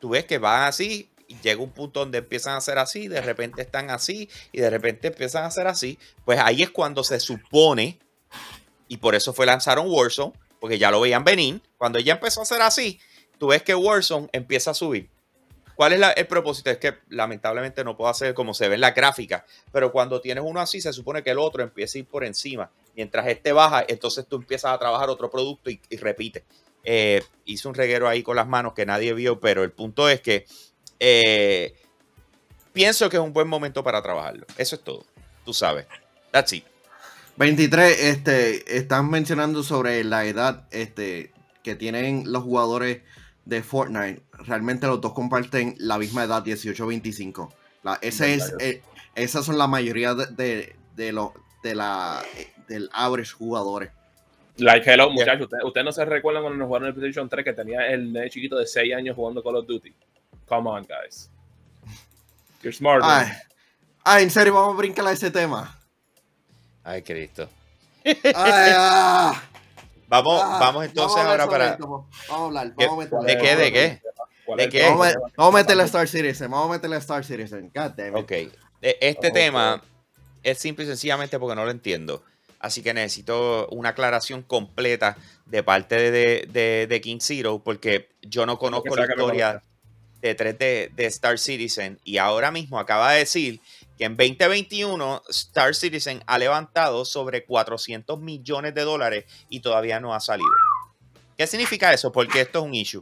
Tú ves que van así llega un punto donde empiezan a ser así, de repente están así y de repente empiezan a ser así, pues ahí es cuando se supone, y por eso fue lanzaron Warzone, porque ya lo veían venir, cuando ya empezó a ser así, tú ves que Warzone empieza a subir. ¿Cuál es el propósito? Es que lamentablemente no puedo hacer como se ve en la gráfica, pero cuando tienes uno así, se supone que el otro empieza a ir por encima. Mientras este baja, entonces tú empiezas a trabajar otro producto y, repite. Eh, hice un reguero ahí con las manos que nadie vio, pero el punto es que eh, pienso que es un buen momento para trabajarlo. Eso es todo. Tú sabes. That's it. 23, este, están mencionando sobre la edad este, que tienen los jugadores de Fortnite. Realmente los dos comparten la misma edad, 18-25. Ese es, eh, esas son la mayoría de, de, los de la, del average jugadores. Like, hello, muchachos. Ustedes no se recuerdan cuando nos jugaron el PlayStation 3 que tenía el nene chiquito de 6 años jugando Call of Duty. Come on, guys. You're smart. Ay, ay, en serio, vamos a brincar a ese tema. Ay, Cristo. Ay, ah. Vamos, ah, vamos entonces ahora para. vamos a hablar. Vamos a ¿De qué? ¿De qué? ¿De qué? Vamos, a meterle a Star Citizen. Vamos a meterle a Star Citizen. God damn it. Ok. E, este tema es simple y sencillamente porque no lo entiendo. Así que necesito una aclaración completa de parte de, de, de King Zero porque yo no conozco la historia de 3 de, de Star Citizen y ahora mismo acaba de decir que en 2021 Star Citizen ha levantado sobre 400 millones de dólares y todavía no ha salido. ¿Qué significa eso? Porque esto es un issue.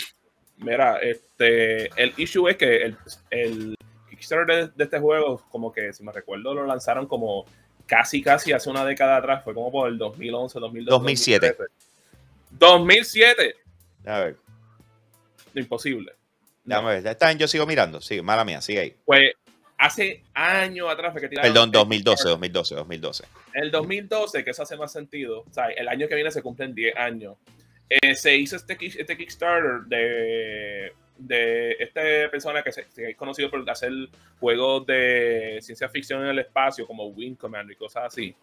Mira, este, el issue es que el, el Kickstarter de, este juego, como que si me recuerdo, lo lanzaron como casi, casi hace una década atrás. Fue como por el 2011, 2012. 2007. 2007. A ver. Imposible. Déjame ver. Está yo sigo mirando. Sigue, mala mía, sigue ahí. Pues hace años atrás fue que tiraron. Perdón, 2012, 2012, 2012. El 2012, que eso hace más sentido. O sea, el año que viene se cumplen 10 años. Eh, se hizo este, este Kickstarter de, de esta persona que se, es conocido por hacer juegos de ciencia ficción en el espacio, como Wing Commander y cosas así.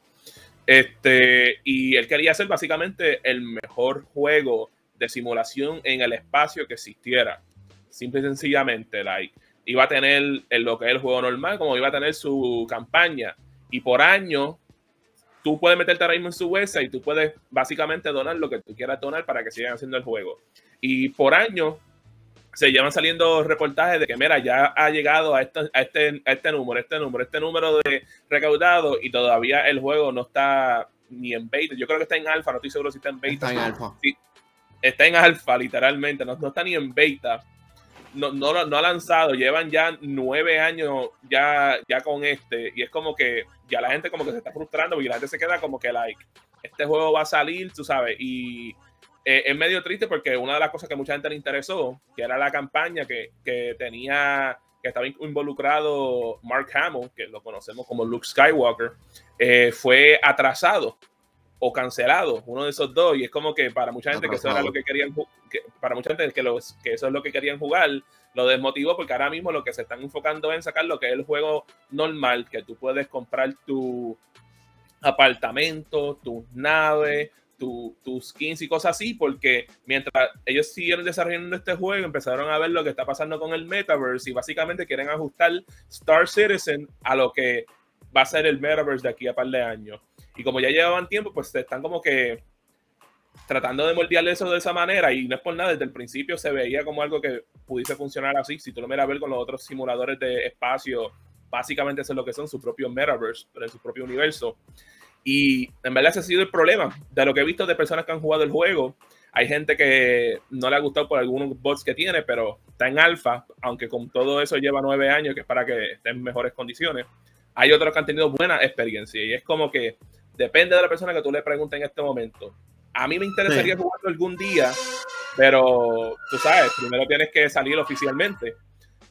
Este, y él quería hacer básicamente el mejor juego de simulación en el espacio que existiera. Simple y sencillamente, like iba a tener en lo que es el juego normal, como iba a tener su campaña. Y por año, tú puedes meterte ahora mismo en su website y tú puedes básicamente donar lo que tú quieras donar para que sigan haciendo el juego. Y por año se llevan saliendo reportajes de que, mira, ya ha llegado a este, a este, este número, este número, este número de recaudado y todavía el juego no está ni en beta. Yo creo que está en alfa, no estoy seguro si está en beta. Está en alfa. está en alfa, literalmente, no, no está ni en beta no, no, no ha lanzado, llevan ya nueve años ya, ya con este, y es como que ya la gente como que se está frustrando, y la gente se queda como que, like, este juego va a salir, tú sabes, y eh, es medio triste porque una de las cosas que mucha gente le interesó, que era la campaña que, que tenía, que estaba involucrado Mark Hamill, que lo conocemos como Luke Skywalker, eh, fue atrasado o cancelado, uno de esos dos, y es como que para mucha gente que eso era lo que querían, para mucha gente que, los, que eso es lo que querían jugar, lo desmotivó porque ahora mismo lo que se están enfocando en sacar lo que es el juego normal, que tú puedes comprar tu apartamento, tus naves, tus skins y cosas así, porque mientras ellos siguieron desarrollando este juego, empezaron a ver lo que está pasando con el metaverse y básicamente quieren ajustar Star Citizen a lo que va a ser el metaverse de aquí a par de años. Y como ya llevaban tiempo, pues están como que tratando de moldearle eso de esa manera y no es por nada, desde el principio se veía como algo que pudiese funcionar así. Si tú lo miras a ver con los otros simuladores de espacio, básicamente eso es lo que son, su propio metaverse, pero en su propio universo. Y en verdad ese ha sido el problema. De lo que he visto de personas que han jugado el juego, hay gente que no le ha gustado por algunos bots que tiene, pero está en alfa, aunque con todo eso lleva nueve años, que es para que esté en mejores condiciones. Hay otros que han tenido buena experiencia y es como que depende de la persona que tú le preguntes en este momento. A mí me interesaría jugarlo algún día, pero tú sabes, primero tienes que salir oficialmente.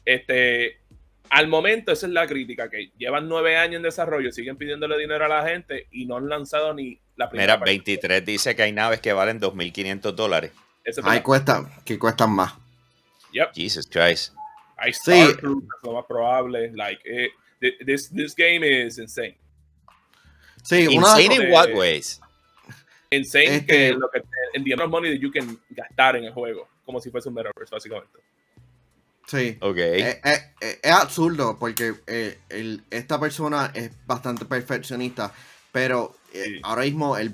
Este, al momento, esa es la crítica, que llevan nueve años en desarrollo, siguen pidiéndole dinero a la gente y no han lanzado ni la primera. Mira, 23 dice que hay naves que valen 2.500 dólares. Ahí cuesta, que cuestan más. Yep. Jesus Christ. Hay Star sí. lo más probable. Like, eh, this, this game is insane. Sí, insane in what ways? Insane este, que lo que en the amount of money that you can gastar en el juego, como si fuese un metaverse, básicamente. Sí. Ok. Es, es absurdo porque esta persona es bastante perfeccionista, pero ahora mismo el,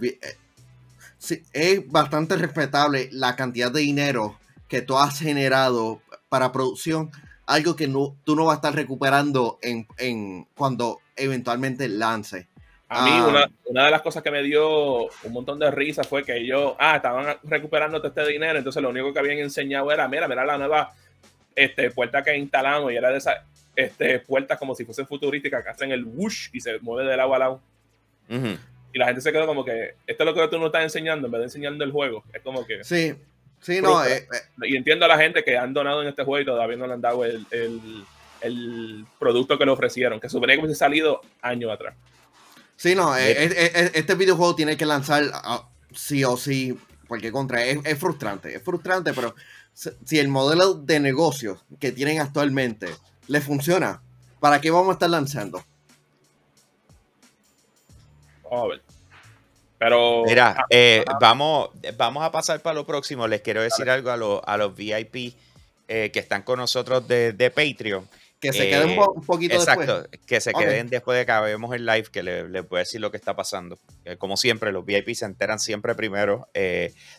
es bastante respetable la cantidad de dinero que tú has generado para producción, algo que no, tú no vas a estar recuperando en, cuando eventualmente lance. A mí, ah. una, una, de las cosas que me dio un montón de risa fue que ellos, ah, estaban recuperando todo este dinero, entonces lo único que habían enseñado era, mira, mira la nueva este, puerta que instalamos, y era de esas este, puertas como si fuesen futurísticas, que hacen el whoosh y se mueve del agua al agua. Y la gente se quedó como que, esto es lo que tú no estás enseñando, en vez de enseñando el juego. Es como que... Sí, sí, no. Eh, eh. Y entiendo a la gente que han donado en este juego y todavía no le han dado el, el, el producto que le ofrecieron, que suponía que hubiese salido años atrás. Sí, no, eh, este videojuego tiene que lanzar ah, sí o sí, porque contra es, es frustrante, es frustrante, pero si el modelo de negocio que tienen actualmente le funciona, ¿para qué vamos a estar lanzando? Vamos a ver. Pero. Mira, ah, eh, vamos, vamos a pasar para lo próximo. Les quiero decir algo a, a los VIP eh, que están con nosotros de, de Patreon. Que se queden un, eh, poquito exacto, que se queden después de que acabemos el live, que les le voy a decir lo que está pasando. como siempre, los VIP se enteran siempre primero,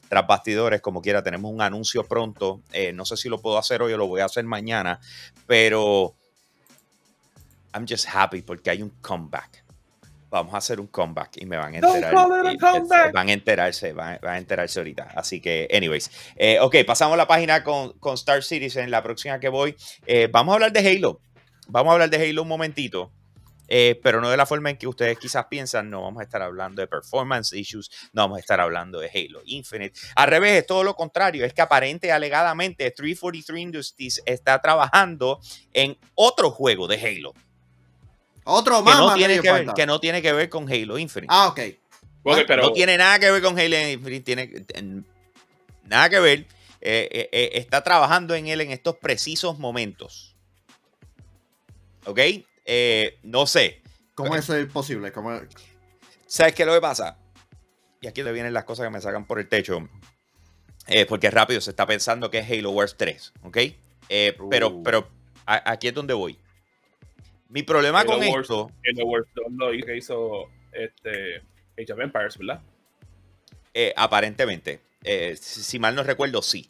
tras bastidores, como quiera. Tenemos un anuncio pronto. no sé si lo puedo hacer hoy o lo voy a hacer mañana, pero I'm just happy porque hay un comeback vamos a hacer un comeback y me van a enterar. van a enterarse, van, a enterarse ahorita. Así que, anyways. Eh, ok, pasamos la página con, con, Star Citizen. La próxima que voy, eh, vamos a hablar de Halo. Vamos a hablar de Halo un momentito. Eh, pero no de la forma en que ustedes quizás piensan, no vamos a estar hablando de performance issues, no vamos a estar hablando de Halo Infinite. Al revés, es todo lo contrario, es que aparente alegadamente 343 Industries está trabajando en otro juego de Halo. Otro más. Que no, tiene que, ver, que no tiene que ver con Halo Infinite. Ah, ok. No tiene nada que ver con Halo Infinite. Tiene nada que ver. Eh, eh, eh, está trabajando en él en estos precisos momentos. ¿Ok? no sé. ¿Cómo es posible? ¿Cómo... ¿Sabes qué es lo que pasa? Y aquí le vienen las cosas que me sacan por el techo. porque rápido se está pensando que es Halo Wars 3. ¿Ok? pero, uh. pero aquí es donde voy. Mi problema con esto. En Warzone lo que hizo este, Age of Empires, ¿verdad? Eh, aparentemente. Eh, si mal no recuerdo, sí.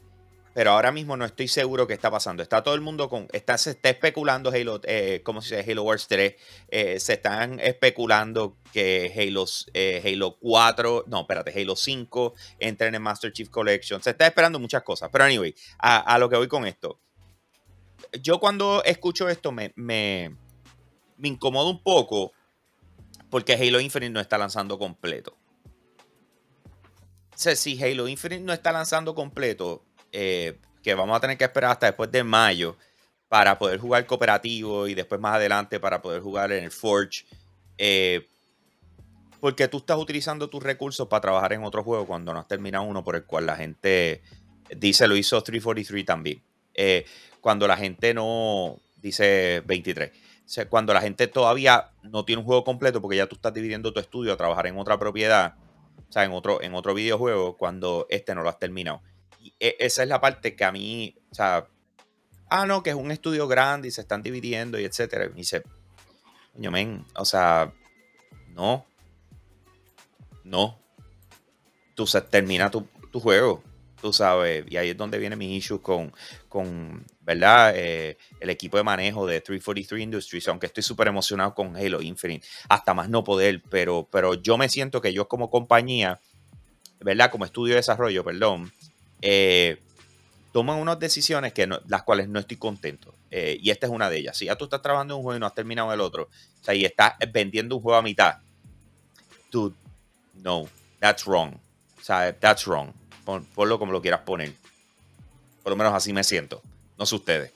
Pero ahora mismo no estoy seguro qué está pasando. Está todo el mundo con. Está, se está especulando Halo. Eh, ¿Cómo se dice? Halo Wars 3. se están especulando que Halo, Halo 4. No, espérate. Halo 5 entren en Master Chief Collection. Se está esperando muchas cosas. Pero anyway, a, lo que voy con esto. Yo cuando escucho esto me me incomoda un poco porque Halo Infinite no está lanzando completo. O si Halo Infinite no está lanzando completo, eh, que vamos a tener que esperar hasta después de mayo para poder jugar cooperativo y después más adelante para poder jugar en el Forge. Eh, porque tú estás utilizando tus recursos para trabajar en otro juego cuando no has terminado uno por el cual la gente dice lo hizo 343 también. Eh, cuando la gente no dice 23 cuando la gente todavía no tiene un juego completo porque ya tú estás dividiendo tu estudio a trabajar en otra propiedad, o sea, en otro, en otro videojuego, cuando este no lo has terminado. Y e, esa es la parte que a mí, o sea, ah, no, que es un estudio grande y se están dividiendo y etcétera. Y dice, coño, men, o sea, no, no. Tú se termina tu, tu juego tú sabes, y ahí es donde vienen mis issues con, con ¿verdad? Eh, el equipo de manejo de 343 Industries, aunque estoy súper emocionado con Halo Infinite, hasta más no poder, pero, pero yo me siento que yo como compañía, ¿verdad? Como estudio de desarrollo, perdón, eh, toman unas decisiones que las cuales no estoy contento. Eh, y esta es una de ellas. Si ya tú estás trabajando en un juego y no has terminado el otro, o sea, y estás vendiendo un juego a mitad, dude, no, that's wrong. O sea, that's wrong ponlo como lo quieras poner. Por lo menos así me siento. No sé ustedes.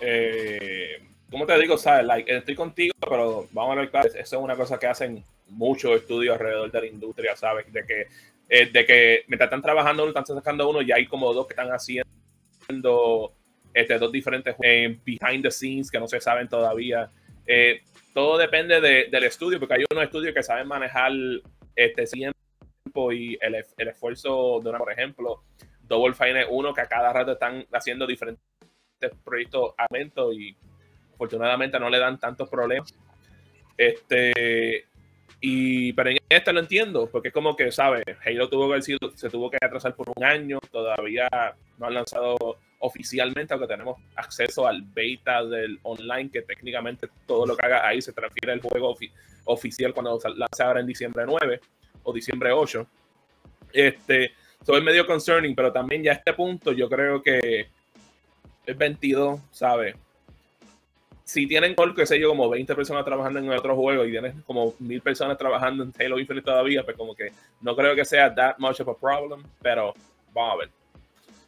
Eh, ¿Cómo te digo? ¿sabes? estoy contigo, pero vamos a ver, claro, eso es una cosa que hacen muchos estudios alrededor de la industria, ¿sabes? De que, eh, de que mientras están trabajando uno, están sacando uno, y hay como dos que están haciendo este, dos diferentes eh, behind the scenes que no se saben todavía. Eh, todo depende del estudio, porque hay unos estudios que saben manejar este, y el, el esfuerzo de una, por ejemplo, Double Fine es uno que a cada rato están haciendo diferentes este proyecto aumento y afortunadamente no le dan tantos problemas. Este, y, pero en este lo entiendo, porque es como que, ¿sabes? Halo tuvo que se tuvo que atrasar por un año, todavía no han lanzado oficialmente, aunque tenemos acceso al beta del online, que técnicamente todo lo que haga ahí se transfiere al juego oficial cuando lance ahora en diciembre 9 o diciembre 8. Este, soy medio concerning, pero también ya a este punto yo creo que es 22, ¿sabes? Si tienen, qué sé yo, como 20 personas trabajando en otro juego y tienes como mil personas trabajando en Halo Infinite todavía, pues como que no creo que sea that much of a problem, pero vamos a ver.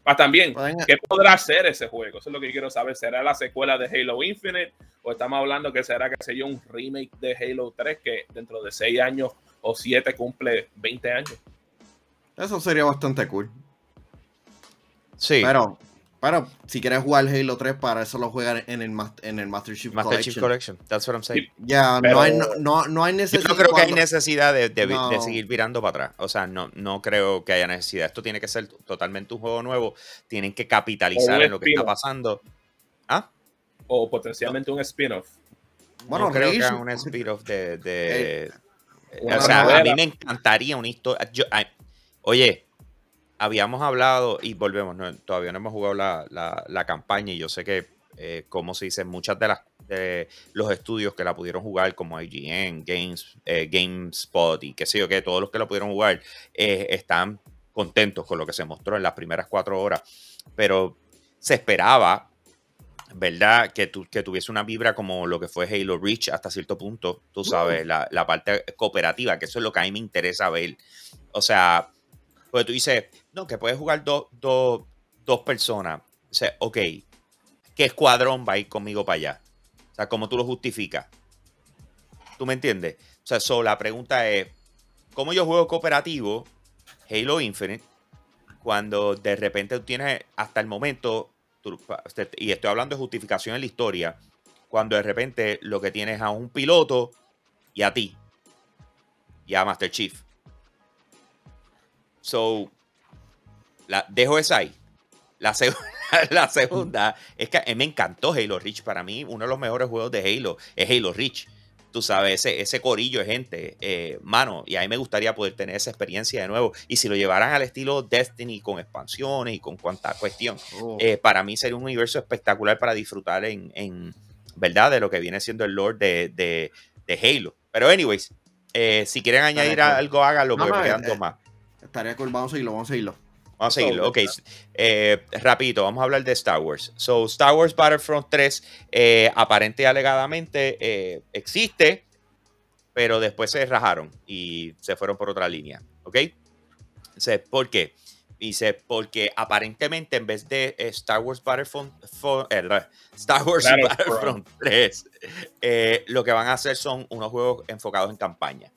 Más también, ¿qué podrá hacer ese juego? Eso es lo que quiero saber. ¿Será la secuela de Halo Infinite? ¿O estamos hablando que será, qué sé yo, un remake de Halo 3 que dentro de 6 años o 7 cumple 20 años? Eso sería bastante cool. Sí. Pero, pero si quieres jugar Halo 3, para eso lo juegan en el, en el Master Chief Master Collection. Chief Collection. That's what I'm saying. Ya, no, hay, no, no, hay necesidad. Yo no creo que hay necesidad de, de, seguir virando para atrás. O sea, no, no creo que haya necesidad. Esto tiene que ser totalmente un juego nuevo. Tienen que capitalizar en lo que está pasando. ¿Ah? O potencialmente un spin-off. Bueno, no creo que haga un spin-off de. de eh, o sea, a mí me encantaría una historia. Oye, habíamos hablado y volvemos, todavía no hemos jugado la, campaña y yo sé que, eh, como se dice, muchas de las de los estudios que la pudieron jugar, como IGN, Games, eh, GameSpot y qué sé yo qué, todos los que la pudieron jugar eh, están contentos con lo que se mostró en las primeras cuatro horas. Pero se esperaba, ¿verdad? Que, que tuviese una vibra como lo que fue Halo Reach hasta cierto punto, tú sabes, la, la parte cooperativa, que eso es lo que a mí me interesa ver. O sea, porque tú dices, no, que puedes jugar dos personas. O sea, ok, ¿qué escuadrón va a ir conmigo para allá? O sea, ¿cómo tú lo justificas? ¿Tú me entiendes? O sea, so, la pregunta es, ¿cómo yo juego cooperativo Halo Infinite cuando de repente tú tienes hasta el momento, y estoy hablando de justificación en la historia, cuando de repente lo que tienes a un piloto y a ti, y a Master Chief. So, la, dejo esa ahí. La, la segunda es que me encantó Halo Reach. Para mí, uno de los mejores juegos de Halo es Halo Reach. Tú sabes, ese, ese corillo de gente, eh, mano, y a mí me gustaría poder tener esa experiencia de nuevo. Y si lo llevaran al estilo Destiny, con expansiones y con cuanta cuestión, oh. eh, para mí sería un universo espectacular para disfrutar en, ¿verdad? De lo que viene siendo el lore de, Halo. Pero, anyways, eh, si quieren añadir algo, háganlo, porque me quedan dos más. Estaría cool, vamos a seguirlo, vamos a seguirlo. Vamos a seguirlo, ok. Eh, rapidito, vamos a hablar de Star Wars. So, Star Wars Battlefront 3, eh, aparente y alegadamente, eh, existe, pero después se rajaron y se fueron por otra línea, ¿ok? ¿Por qué? Dice, porque aparentemente en vez de Star Wars Battlefront, Star Wars Battlefront 3, lo que van a hacer son unos juegos enfocados en campaña.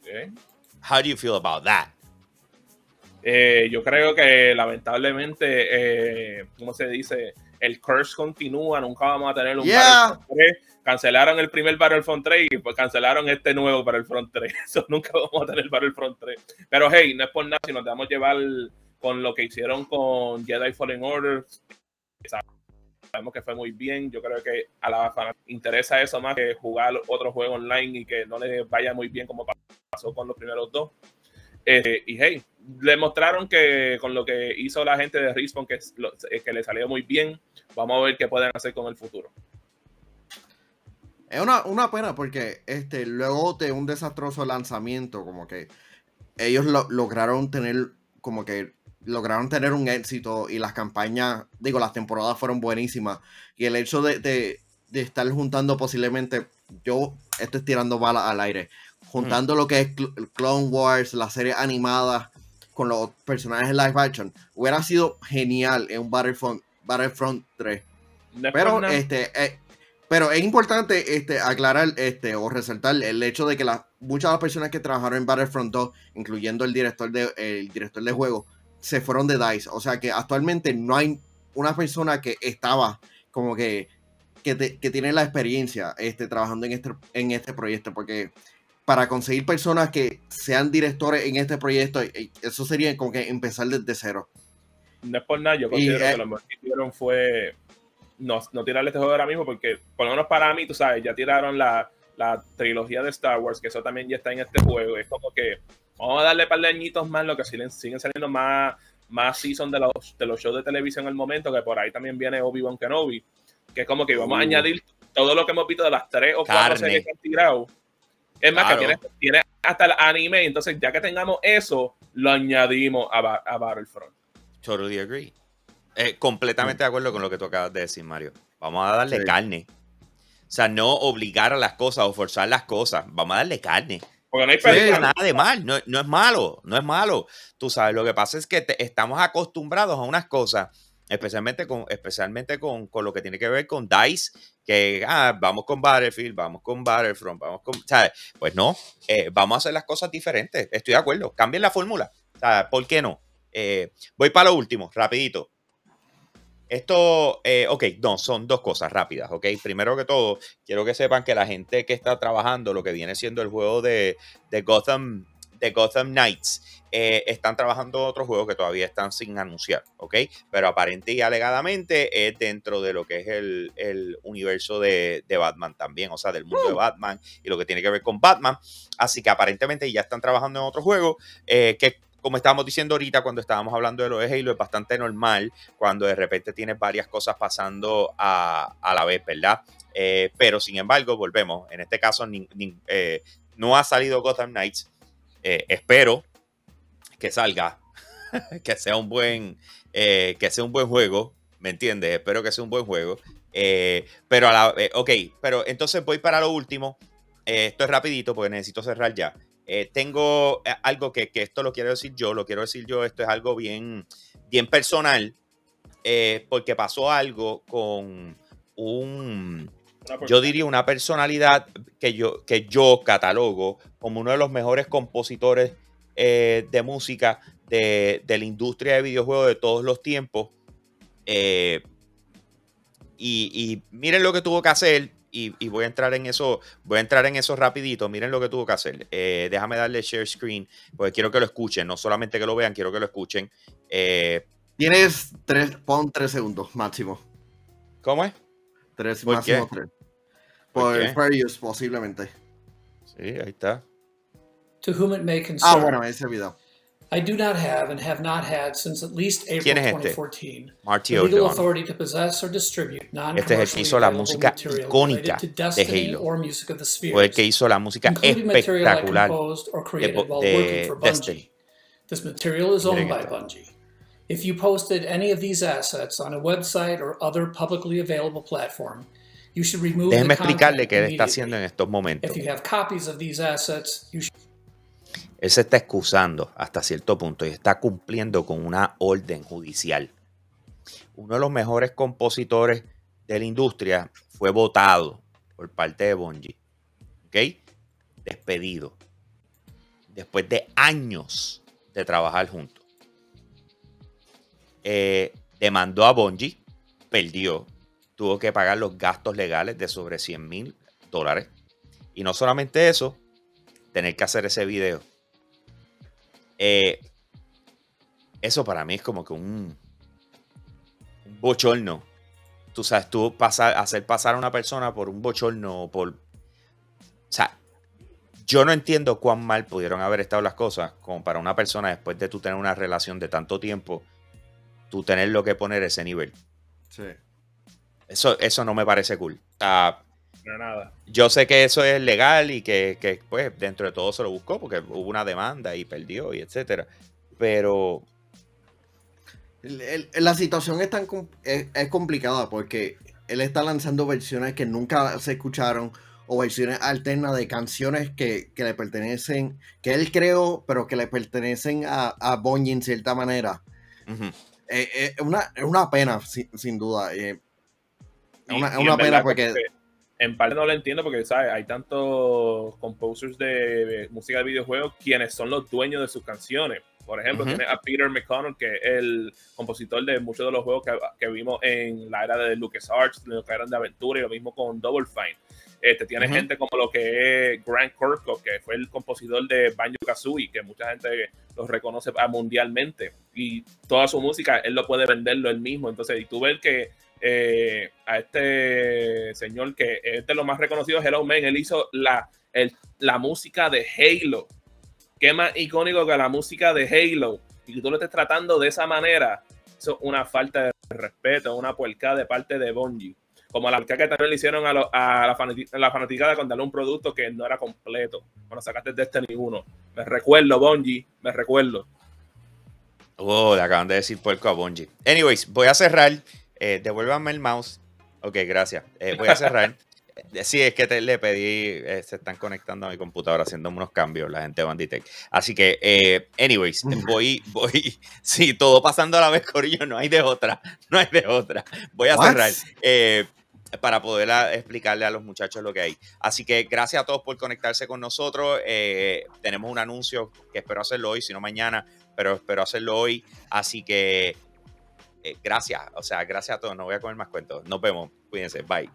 Okay. How do you feel about that? Eh, yo creo que lamentablemente, eh, ¿cómo se dice? El curse continúa, nunca vamos a tener un Battlefront 3. Cancelaron el primer Battlefront 3 y pues cancelaron este nuevo Battlefront 3. Eso nunca vamos a tener Battlefront 3. Pero hey, no es por nada, si nos damos llevar con lo que hicieron con Jedi Fallen Order. Sabemos que fue muy bien. Yo creo que a la interesa eso más que jugar otro juego online y que no les vaya muy bien como pasó con los primeros dos. Eh, y hey, le mostraron que con lo que hizo la gente de Respawn, que, que le salió muy bien, vamos a ver qué pueden hacer con el futuro. Es una, una pena porque este, luego de un desastroso lanzamiento, como que ellos lograron tener, como que lograron tener un éxito y las campañas, digo, las temporadas fueron buenísimas. Y el hecho de, de, de estar juntando posiblemente, yo estoy tirando balas al aire, juntando lo que es Clone Wars, la serie animada con los personajes live action, hubiera sido genial en un Battlefront, Battlefront 3. pero este eh, pero es importante este, aclarar este, o resaltar el hecho de que muchas de las personas que trabajaron en Battlefront 2, incluyendo el director de, el director de juego, se fueron de DICE. O sea que actualmente no hay una persona que estaba como que, que, tiene la experiencia este, trabajando en este, en este proyecto. Porque para conseguir personas que sean directores en este proyecto, eso sería como que empezar desde cero. no es por nada, yo considero que lo mejor que hicieron fue no, no tirarle este juego ahora mismo, porque por lo menos para mí, tú sabes, ya tiraron la, la trilogía de Star Wars, que eso también ya está en este juego. Es como que vamos a darle un par de añitos más, lo que siguen, siguen saliendo más, más season de los, de los shows de televisión en el momento, que por ahí también viene Obi-Wan Kenobi, que es como que vamos a uh. añadir todo lo que hemos visto de las tres o cuatro series que han tirado. Es más, que tiene, tiene, hasta el anime, entonces ya que tengamos eso, lo añadimos a, a Battlefront. Totally agree. Eh, completamente de acuerdo con lo que tú acabas de decir, Mario. Vamos a darle carne. O sea, no obligar a las cosas o forzar las cosas. Vamos a darle carne. Porque no hay nada de mal, no, es malo, no es malo. Tú sabes, lo que pasa es que estamos acostumbrados a unas cosas, especialmente con, especialmente con, lo que tiene que ver con DICE, que ah, vamos con Battlefield, vamos con Battlefront, vamos con. ¿sabes? Pues no, eh, vamos a hacer las cosas diferentes. Estoy de acuerdo. Cambien la fórmula. ¿Por qué no? Eh, voy para lo último, rapidito. Esto, eh, ok, no, son dos cosas rápidas, ok. Primero que todo, quiero que sepan que la gente que está trabajando lo que viene siendo el juego de, Gotham, de Gotham Knights, eh, están trabajando otros juegos que todavía están sin anunciar, ¿ok? Pero aparente y alegadamente es dentro de lo que es el, universo de, Batman también, o sea, del mundo de uh. Batman y lo que tiene que ver con Batman. Así que aparentemente ya están trabajando en otro juego eh, que como estábamos diciendo ahorita cuando estábamos hablando de lo de Halo, es bastante normal cuando de repente tienes varias cosas pasando a, la vez, ¿verdad? Eh, pero sin embargo, volvemos. En este caso, eh, no ha salido Gotham Knights. Eh, espero que salga, que sea un buen, que sea un buen juego. ¿Me entiendes? Espero que sea un buen juego. pero a la, ok, pero entonces voy para lo último. esto es rapidito porque necesito cerrar ya. Eh, tengo eh, algo que, esto lo quiero decir yo, lo quiero decir yo, esto es algo bien, bien personal, eh, porque pasó algo con un, yo diría una personalidad que yo, que yo catalogo como uno de los mejores compositores de música de, la industria de videojuegos de todos los tiempos. y, y miren lo que tuvo que hacer y, voy a entrar en eso, voy a entrar en eso rapidito. Miren lo que tuvo que hacer. Eh, déjame darle share screen, porque quiero que lo escuchen, no solamente que lo vean, quiero que lo escuchen. Eh, Tienes tres, pon tres segundos máximo. ¿Cómo es? Tres, máximo tres. Por, por posiblemente. Sí, ahí está. To whom it may concern. Ah, bueno, ese video. I do not have and have not had since at least April 2014 Marty the legal authority to possess or distribute Este es el que hizo la música icónica de Halo. O el que hizo la música espectacular de, de Destiny. This material is owned by Bungie. If you posted any of these assets on a website or other publicly available platform, you should remove Déjeme explicarle qué está haciendo en estos momentos. If you have copies of these assets, you should él se está excusando hasta cierto punto y está cumpliendo con una orden judicial. Uno de los mejores compositores de la industria fue votado por parte de Bungie. ¿Ok? Despedido. Después de años de trabajar juntos. Eh, demandó a Bungie, perdió, tuvo que pagar los gastos legales de sobre 100 mil dólares. Y no solamente eso, tener que hacer ese video eh, eso para mí es como que un, bochorno. Tú sabes, tú pasar, hacer pasar a una persona por un bochorno, por... O sea, yo no entiendo cuán mal pudieron haber estado las cosas como para una persona después de tú tener una relación de tanto tiempo, tú tener lo que poner ese nivel. Sí. Eso, eso no me parece cool. nada. Yo sé que eso es legal y que, pues dentro de todo se lo buscó porque hubo una demanda y perdió y etcétera. Pero la situación es tan es, complicada porque él está lanzando versiones que nunca se escucharon o versiones alternas de canciones que, le pertenecen, que él creó, pero que le pertenecen a, a Bonnie en cierta manera. Eh, eh, es, una, pena, sin, duda. Eh, es una, pena porque en parte no lo entiendo porque, ¿sabes? Hay tantos composers de música de videojuegos quienes son los dueños de sus canciones. Por ejemplo, tiene a Peter McConnell, que es el compositor de muchos de los juegos que, vimos en la era de LucasArts, lo que eran de aventura, y lo mismo con Double Fine. Este, tiene gente como lo que es Grant Kirkhope, que fue el compositor de Banjo Kazooie, que mucha gente los reconoce mundialmente. y toda su música, él lo puede venderlo él mismo. Entonces, y tú ves que eh, a este señor que es de los más reconocidos, Hello Man, él hizo la, la música de Halo. Qué más icónico que la música de Halo. Y que tú lo estés tratando de esa manera, eso es una falta de respeto, una puerca de parte de Bungie. Como la que también le hicieron a, la, fanaticada con darle un producto que no era completo. Cuando sacaste Destiny 1. Me recuerdo, Bungie, me recuerdo. Oh, le acaban de decir puerco a Bungie. Anyways, voy a cerrar. Eh, devuélvanme el mouse. Ok, gracias. Eh, voy a cerrar. Eh, sí, es que te, le pedí, eh, se están conectando a mi computadora haciendo unos cambios la gente de Banditech. Así que, anyways, voy, voy, sí, todo pasando a la vez, Corillo, no hay de otra, no hay de otra. Voy a cerrar para poder explicarle a los muchachos lo que hay. Así que gracias a todos por conectarse con nosotros. tenemos un anuncio que espero hacerlo hoy, si no mañana, pero espero hacerlo hoy. Así que eh, gracias, o sea, gracias a todos. No voy a comer más cuentos. Nos vemos. Cuídense. Bye.